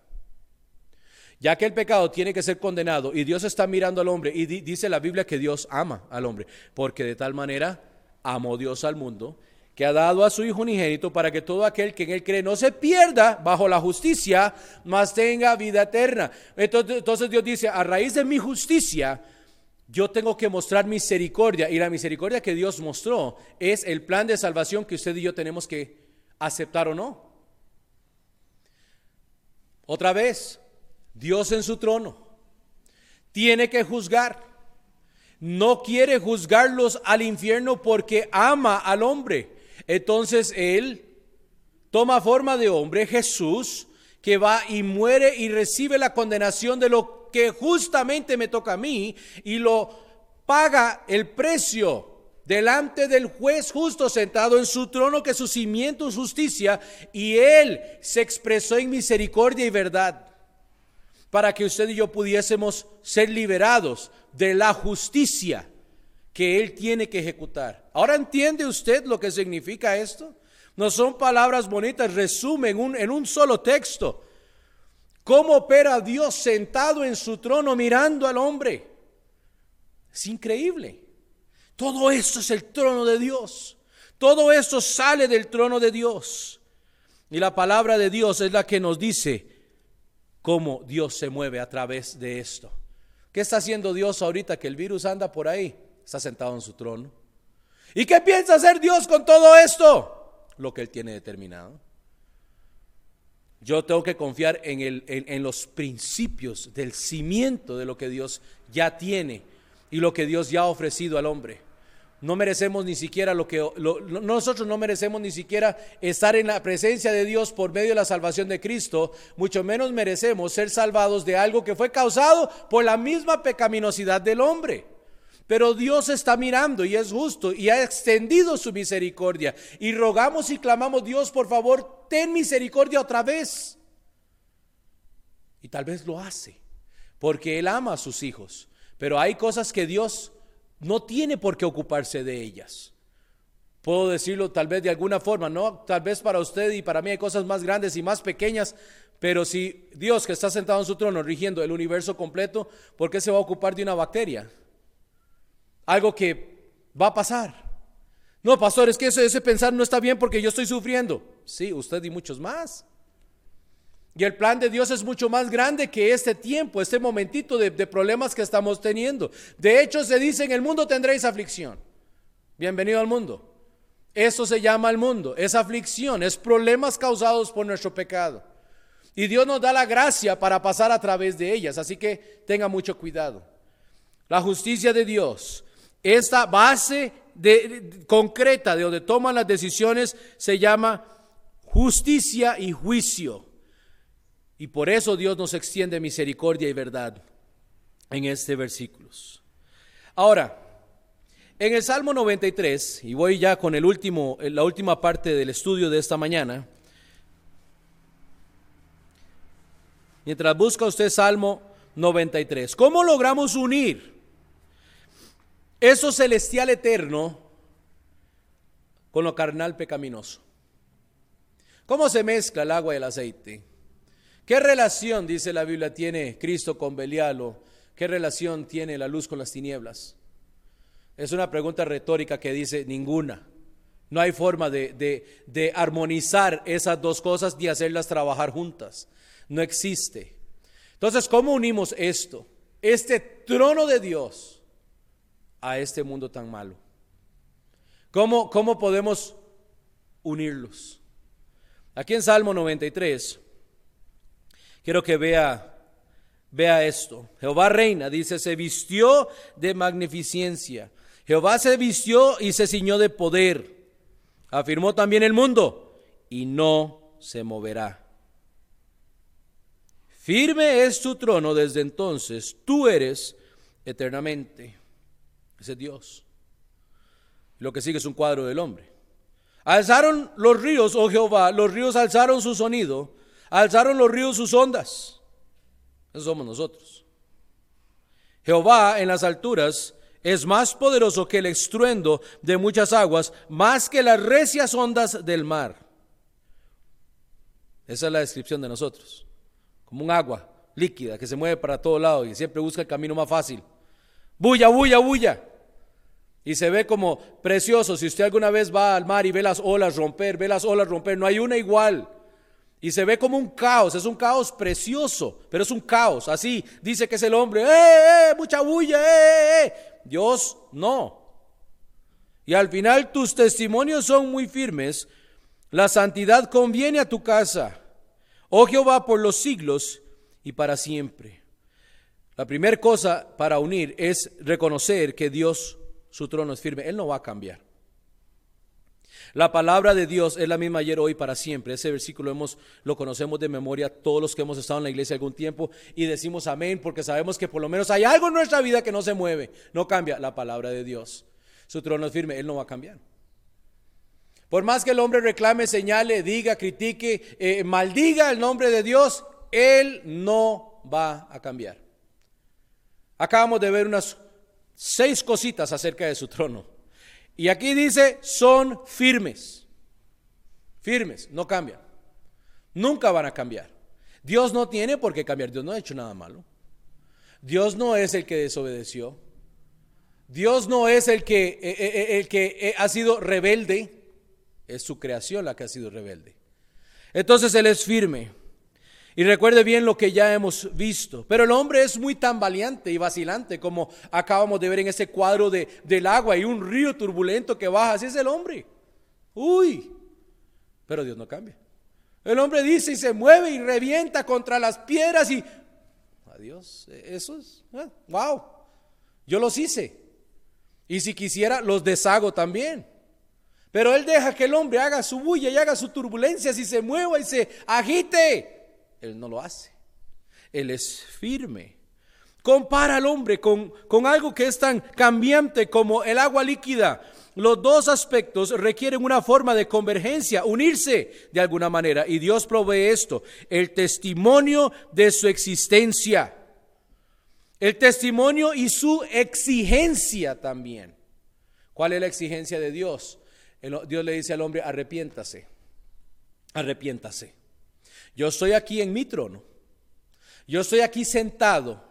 A: ya que el pecado tiene que ser condenado y Dios está mirando al hombre y dice la Biblia que Dios ama al hombre, porque de tal manera amó Dios al mundo que ha dado a su Hijo unigénito para que todo aquel que en él cree no se pierda bajo la justicia, mas tenga vida eterna. Entonces, entonces Dios dice, a raíz de mi justicia, yo tengo que mostrar misericordia y la misericordia que Dios mostró es el plan de salvación que usted y yo tenemos que aceptar o no. Otra vez, Dios en su trono. Tiene que juzgar. No quiere juzgarlos al infierno porque ama al hombre. Entonces Él toma forma de hombre, Jesús, que va y muere y recibe la condenación de lo que justamente me toca a mí y lo paga el precio delante del juez justo sentado en su trono que su cimiento es justicia y él se expresó en misericordia y verdad para que usted y yo pudiésemos ser liberados de la justicia que Él tiene que ejecutar. Ahora entiende usted lo que significa esto. No son palabras bonitas, resumen un, en un solo texto. ¿Cómo opera Dios sentado en su trono mirando al hombre? Es increíble. Todo esto es el trono de Dios. Todo esto sale del trono de Dios. Y la palabra de Dios es la que nos dice cómo Dios se mueve a través de esto. ¿Qué está haciendo Dios ahorita que el virus anda por ahí? Está sentado en su trono. ¿Y qué piensa hacer Dios con todo esto? Lo que Él tiene determinado. Yo tengo que confiar en, el, en, los principios del cimiento de lo que Dios ya tiene y lo que Dios ya ha ofrecido al hombre. No merecemos ni siquiera lo que nosotros no merecemos ni siquiera estar en la presencia de Dios por medio de la salvación de Cristo, mucho menos merecemos ser salvados de algo que fue causado por la misma pecaminosidad del hombre. Pero Dios está mirando y es justo y ha extendido su misericordia. Y rogamos y clamamos, Dios, por favor, ten misericordia otra vez. Y tal vez lo hace, porque Él ama a sus hijos. Pero hay cosas que Dios no tiene por qué ocuparse de ellas. Puedo decirlo tal vez de alguna forma, no, tal vez para usted y para mí hay cosas más grandes y más pequeñas, Pero si Dios que está sentado en su trono rigiendo el universo completo, ¿por qué se va a ocupar de una bacteria? Algo que va a pasar. No, pastor, es que ese pensar no está bien porque yo estoy sufriendo. Sí, usted y muchos más. Y el plan de Dios es mucho más grande que este tiempo, este momentito de, problemas que estamos teniendo. De hecho, se dice, en el mundo tendréis aflicción. Bienvenido al mundo. Eso se llama el mundo, es aflicción, es problemas causados por nuestro pecado. Y Dios nos da la gracia para pasar a través de ellas, así que tenga mucho cuidado. La justicia de Dios, esta base concreta de donde toman las decisiones, se llama justicia y juicio. Y por eso Dios nos extiende misericordia y verdad en este versículo. Ahora, en el Salmo 93, y voy ya con el último, la última parte del estudio de esta mañana, mientras busca usted Salmo 93, ¿cómo logramos unir eso celestial eterno con lo carnal pecaminoso? ¿Cómo se mezcla el agua y el aceite? ¿Qué relación, dice la Biblia, tiene Cristo con Belial qué relación tiene la luz con las tinieblas? Es una pregunta retórica que dice ninguna. No hay forma de, de armonizar esas dos cosas ni hacerlas trabajar juntas. No existe. Entonces, ¿cómo unimos esto? Este trono de Dios a este mundo tan malo. ¿Cómo, cómo podemos unirlos? Aquí en Salmo 93 Quiero que vea, vea esto. Jehová reina, dice, se vistió de magnificencia. Jehová se vistió y se ciñó de poder. Afirmó también el mundo y no se moverá. Firme es tu trono desde entonces, tú eres eternamente. Ese es Dios. Lo que sigue es un cuadro del hombre. Alzaron los ríos, oh Jehová, los ríos alzaron su sonido alzaron los ríos sus ondas. Eso somos nosotros. Jehová en las alturas es más poderoso que el estruendo de muchas aguas, más que las recias ondas del mar. Esa es la descripción de nosotros. Como un agua líquida que se mueve para todo lado y siempre busca el camino más fácil. Bulla, bulla, bulla. Y se ve como precioso. Si usted alguna vez va al mar y ve las olas romper, ve las olas romper, no hay una igual. Y se ve como un caos, es un caos precioso, pero es un caos. Así dice que es el hombre, ¡eh, eh! Mucha bulla, ¡eh, eh! eh". Dios no. Y al final tus testimonios son muy firmes. La santidad conviene a tu casa. Oh Jehová, por los siglos y para siempre. La primera cosa para unir es reconocer que Dios, su trono es firme. Él no va a cambiar. La palabra de Dios es la misma ayer, hoy, para siempre. Ese versículo lo conocemos de memoria todos los que hemos estado en la iglesia algún tiempo y decimos amén porque sabemos que por lo menos hay algo en nuestra vida que no se mueve, no cambia. La palabra de Dios. Su trono es firme, Él no va a cambiar. Por más que el hombre reclame, señale, diga, critique, eh, maldiga el nombre de Dios, Él no va a cambiar. Acabamos de ver unas seis cositas acerca de su trono. Y aquí dice, son firmes. Firmes, no cambian. Nunca van a cambiar. Dios no tiene por qué cambiar. Dios no ha hecho nada malo. Dios no es el que desobedeció. Dios no es el que, eh, eh, eh, el que ha sido rebelde. Es su creación la que ha sido rebelde. Entonces Él es firme. Y recuerde bien lo que ya hemos visto. Pero el hombre es muy tan valiente y vacilante como acabamos de ver en ese cuadro de, del agua y un río turbulento que baja. Así es el hombre. Uy. Pero Dios no cambia. El hombre dice y se mueve y revienta contra las piedras y... Adiós. Eso es... wow. Yo los hice. Y si quisiera, los deshago también. Pero Él deja que el hombre haga su bulla y haga su turbulencia, si se mueva y se agite. Él no lo hace. Él es firme. Compara al hombre con, con algo que es tan cambiante como el agua líquida. Los dos aspectos requieren una forma de convergencia, unirse de alguna manera. Y Dios provee esto, el testimonio de su existencia. El testimonio y su exigencia también. ¿Cuál es la exigencia de Dios? Dios le dice al hombre, arrepiéntase, arrepiéntase. Yo estoy aquí en mi trono. Yo estoy aquí sentado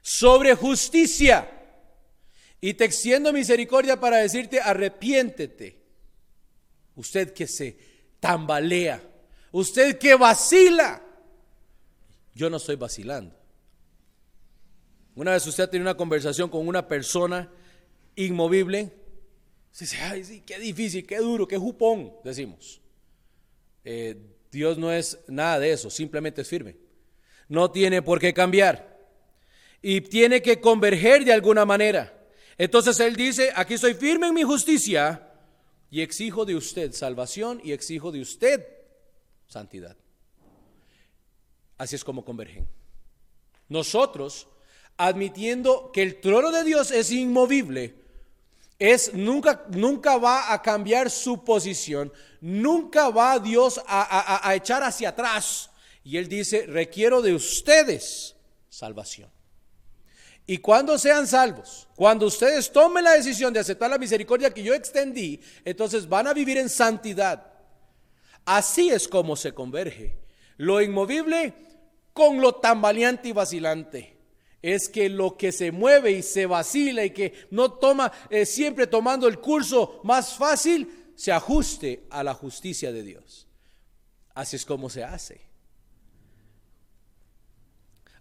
A: sobre justicia. Y te extiendo misericordia para decirte, arrepiéntete. Usted que se tambalea, usted que vacila. Yo no estoy vacilando. Una vez usted tiene una conversación con una persona inmovible, se dice, ay, sí, qué difícil, qué duro, qué jupón, decimos. Eh, Dios no es nada de eso, simplemente es firme. No tiene por qué cambiar. Y tiene que converger de alguna manera. Entonces Él dice, aquí estoy firme en mi justicia y exijo de usted salvación y exijo de usted santidad. Así es como convergen. Nosotros, admitiendo que el trono de Dios es inmovible, es nunca, nunca va a cambiar su posición, nunca va Dios a, a echar hacia atrás. Y Él dice, requiero de ustedes salvación. Y cuando sean salvos, cuando ustedes tomen la decisión de aceptar la misericordia que yo extendí, entonces van a vivir en santidad. Así es como se converge lo inmovible con lo tambaleante y vacilante es que lo que se mueve y se vacila y que no toma, eh, siempre tomando el curso más fácil, se ajuste a la justicia de Dios. Así es como se hace.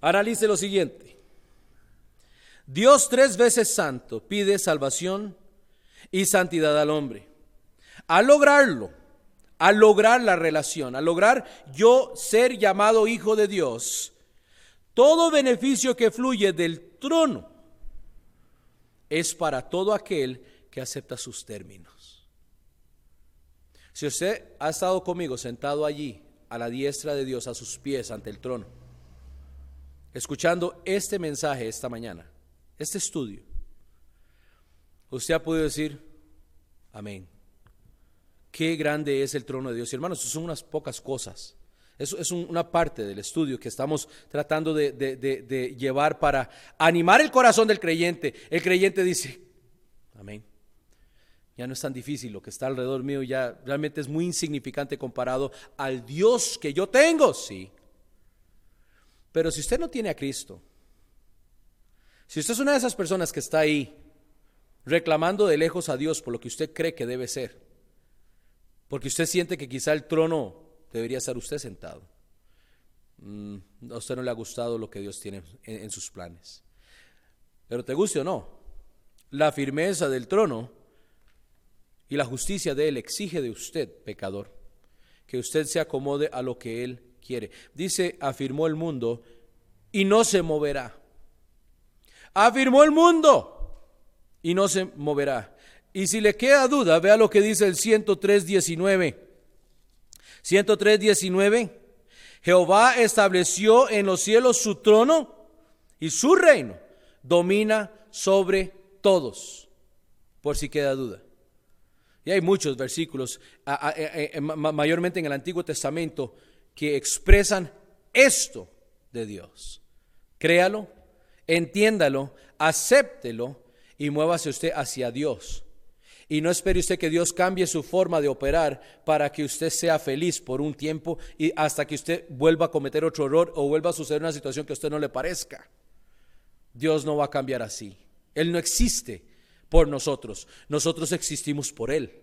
A: Analice lo siguiente. Dios tres veces santo pide salvación y santidad al hombre. Al lograrlo, al lograr la relación, al lograr yo ser llamado hijo de Dios, todo beneficio que fluye del trono es para todo aquel que acepta sus términos. Si usted ha estado conmigo sentado allí, a la diestra de Dios, a sus pies ante el trono, escuchando este mensaje esta mañana, este estudio, usted ha podido decir, amén. Qué grande es el trono de Dios. Y hermanos, son unas pocas cosas eso es una parte del estudio que estamos tratando de, llevar para animar el corazón del creyente. El creyente dice, amén. Ya no es tan difícil, lo que está alrededor mío ya realmente es muy insignificante comparado al Dios que yo tengo, sí. Pero si usted no tiene a Cristo, si usted es una de esas personas que está ahí reclamando de lejos a Dios por lo que usted cree que debe ser, porque usted siente que quizá el trono debería estar usted sentado. Mm, a usted no le ha gustado lo que Dios tiene en, sus planes. Pero te guste o no, la firmeza del trono y la justicia de Él exige de usted, pecador, que usted se acomode a lo que Él quiere. Dice, afirmó el mundo y no se moverá. Afirmó el mundo y no se moverá. Y si le queda duda, vea lo que dice el 103, 19. 103, 19. Jehová estableció en los cielos su trono y su reino domina sobre todos, por si queda duda. Y hay muchos versículos, mayormente en el Antiguo Testamento, que expresan esto de Dios. Créalo, entiéndalo, acéptelo y muévase usted hacia Dios. Y no espere usted que Dios cambie su forma de operar para que usted sea feliz por un tiempo y hasta que usted vuelva a cometer otro error o vuelva a suceder una situación que a usted no le parezca. Dios no va a cambiar así. Él no existe por nosotros. Nosotros existimos por Él.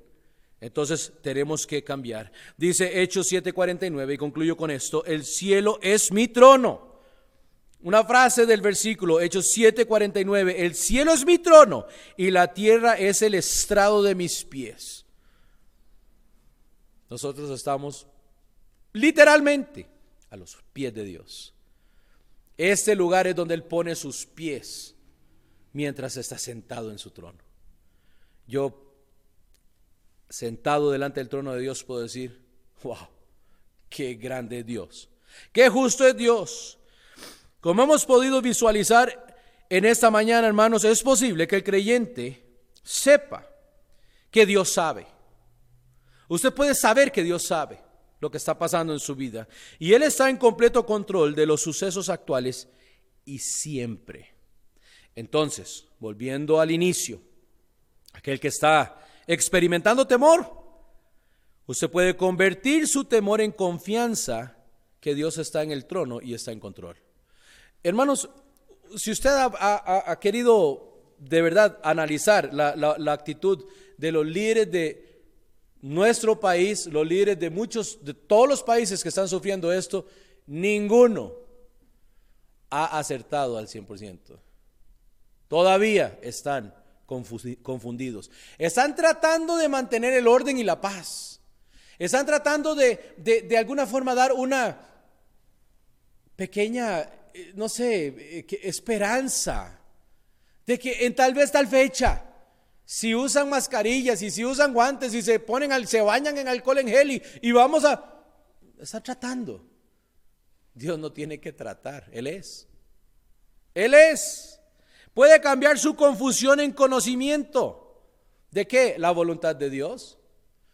A: Entonces tenemos que cambiar. Dice Hechos 7:49 y concluyo con esto, el cielo es mi trono una frase del versículo, Hechos 7:49, el cielo es mi trono y la tierra es el estrado de mis pies. Nosotros estamos literalmente a los pies de Dios. Este lugar es donde Él pone sus pies mientras está sentado en su trono. Yo, sentado delante del trono de Dios, puedo decir, wow, qué grande es Dios, qué justo es Dios como hemos podido visualizar en esta mañana, hermanos, es posible que el creyente sepa que Dios sabe. Usted puede saber que Dios sabe lo que está pasando en su vida. Y Él está en completo control de los sucesos actuales y siempre. Entonces, volviendo al inicio, aquel que está experimentando temor, Usted puede convertir su temor en confianza que Dios está en el trono y está en control. Hermanos, si usted ha, querido de verdad analizar la, actitud de los líderes de nuestro país, los líderes de muchos, de todos los países que están sufriendo esto, ninguno ha acertado al 100%. Todavía están confundidos. Están tratando de mantener el orden y la paz. Están tratando de, de, alguna forma dar una pequeña, no sé, eh, esperanza de que en tal vez tal fecha, si usan mascarillas y si usan guantes y se ponen al, se bañan en alcohol en gel y, y vamos a, está tratando. Dios no tiene que tratar, Él es. Él es. Puede cambiar su confusión en conocimiento. ¿De qué? La voluntad de Dios.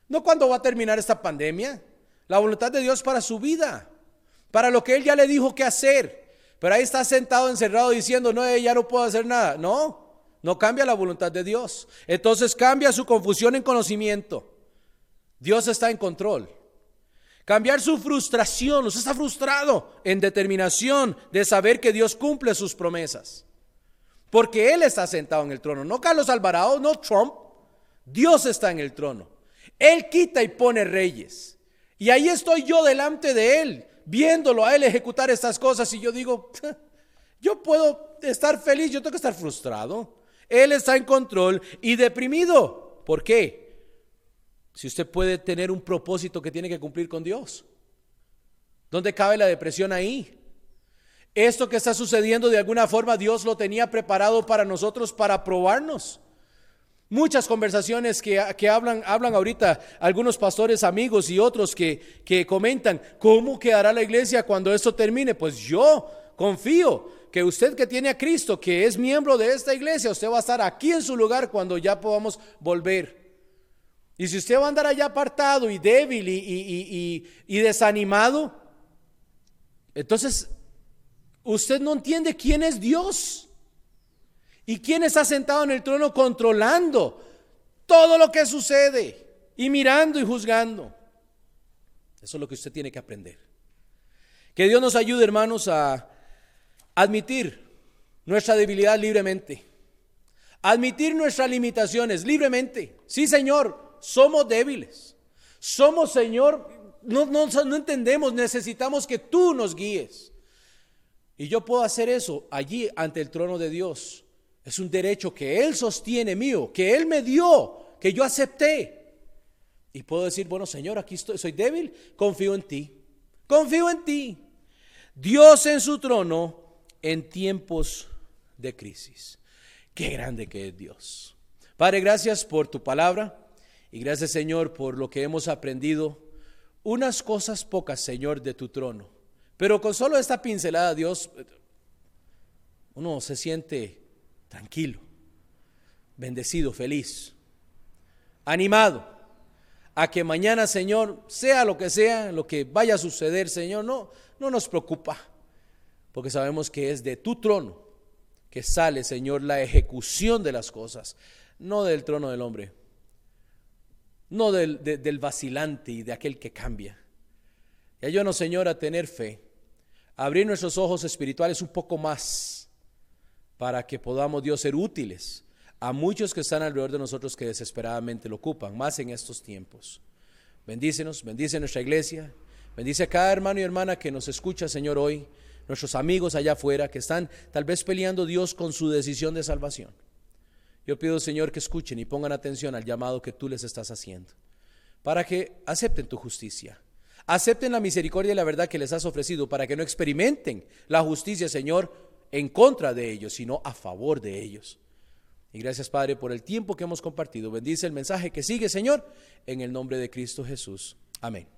A: No cuando va a terminar esta pandemia. La voluntad de Dios para su vida. Para lo que Él ya le dijo que hacer. Pero ahí está sentado encerrado diciendo, no, ya no puedo hacer nada. No, no cambia la voluntad de Dios. Entonces cambia su confusión en conocimiento. Dios está en control. Cambiar su frustración, usted está frustrado en determinación de saber que Dios cumple sus promesas. Porque Él está sentado en el trono, no Carlos Alvarado, no Trump. Dios está en el trono. Él quita y pone reyes. Y ahí estoy yo delante de Él, viéndolo a Él ejecutar estas cosas. Y yo digo, yo puedo estar feliz, yo tengo que estar frustrado. Él está en control y deprimido. ¿Por qué? Si usted puede tener un propósito que tiene que cumplir con Dios. ¿Dónde cabe la depresión ahí? Esto que está sucediendo de alguna forma Dios lo tenía preparado para nosotros para probarnos. Muchas conversaciones que, hablan, hablan ahorita algunos pastores amigos y otros que, que comentan, ¿cómo quedará la iglesia cuando esto termine? Pues yo confío que usted que tiene a Cristo, que es miembro de esta iglesia, usted va a estar aquí en su lugar cuando ya podamos volver. Y si usted va a andar allá apartado y débil y, desanimado, entonces usted no entiende quién es Dios y quién está sentado en el trono controlando todo lo que sucede y mirando y juzgando. Eso es lo que usted tiene que aprender. Que Dios nos ayude, hermanos, a admitir nuestra debilidad libremente. Admitir nuestras limitaciones libremente. Sí, Señor, somos débiles. Somos, Señor, no, no, entendemos, necesitamos que tú nos guíes. Y yo puedo hacer eso allí ante el trono de Dios. Es un derecho que Él sostiene mío, que Él me dio, que yo acepté. Y puedo decir, bueno, Señor, aquí estoy, soy débil, confío en ti. Confío en ti. Dios en su trono en tiempos de crisis. Qué grande que es Dios. Padre, gracias por tu palabra. Y gracias Señor por lo que hemos aprendido. Unas cosas pocas, Señor, de tu trono. Pero con solo esta pincelada, Dios, uno se siente tranquilo, bendecido, feliz, animado a que mañana, Señor, sea lo que sea, lo que vaya a suceder, Señor, no, no nos preocupa, porque sabemos que es de tu trono que sale, Señor, la ejecución de las cosas, no del trono del hombre no del, vacilante y de aquel que cambia. Y ayúdanos, Señor, a tener fe, a abrir nuestros ojos espirituales un poco más para que podamos, Dios, ser útiles a muchos que están alrededor de nosotros que desesperadamente lo ocupan, más en estos tiempos. Bendícenos, bendice nuestra iglesia, bendice a cada hermano y hermana que nos escucha, Señor, hoy, nuestros amigos allá afuera que están tal vez peleando Dios con su decisión de salvación. Yo pido, Señor, que escuchen y pongan atención al llamado que tú les estás haciendo, para que acepten tu justicia, acepten la misericordia y la verdad que les has ofrecido, para que no experimenten la justicia, Señor, en contra de ellos, sino a favor de ellos. Y gracias, Padre, por el tiempo que hemos compartido. Bendice el mensaje que sigue, Señor, en el nombre de Cristo Jesús. Amén.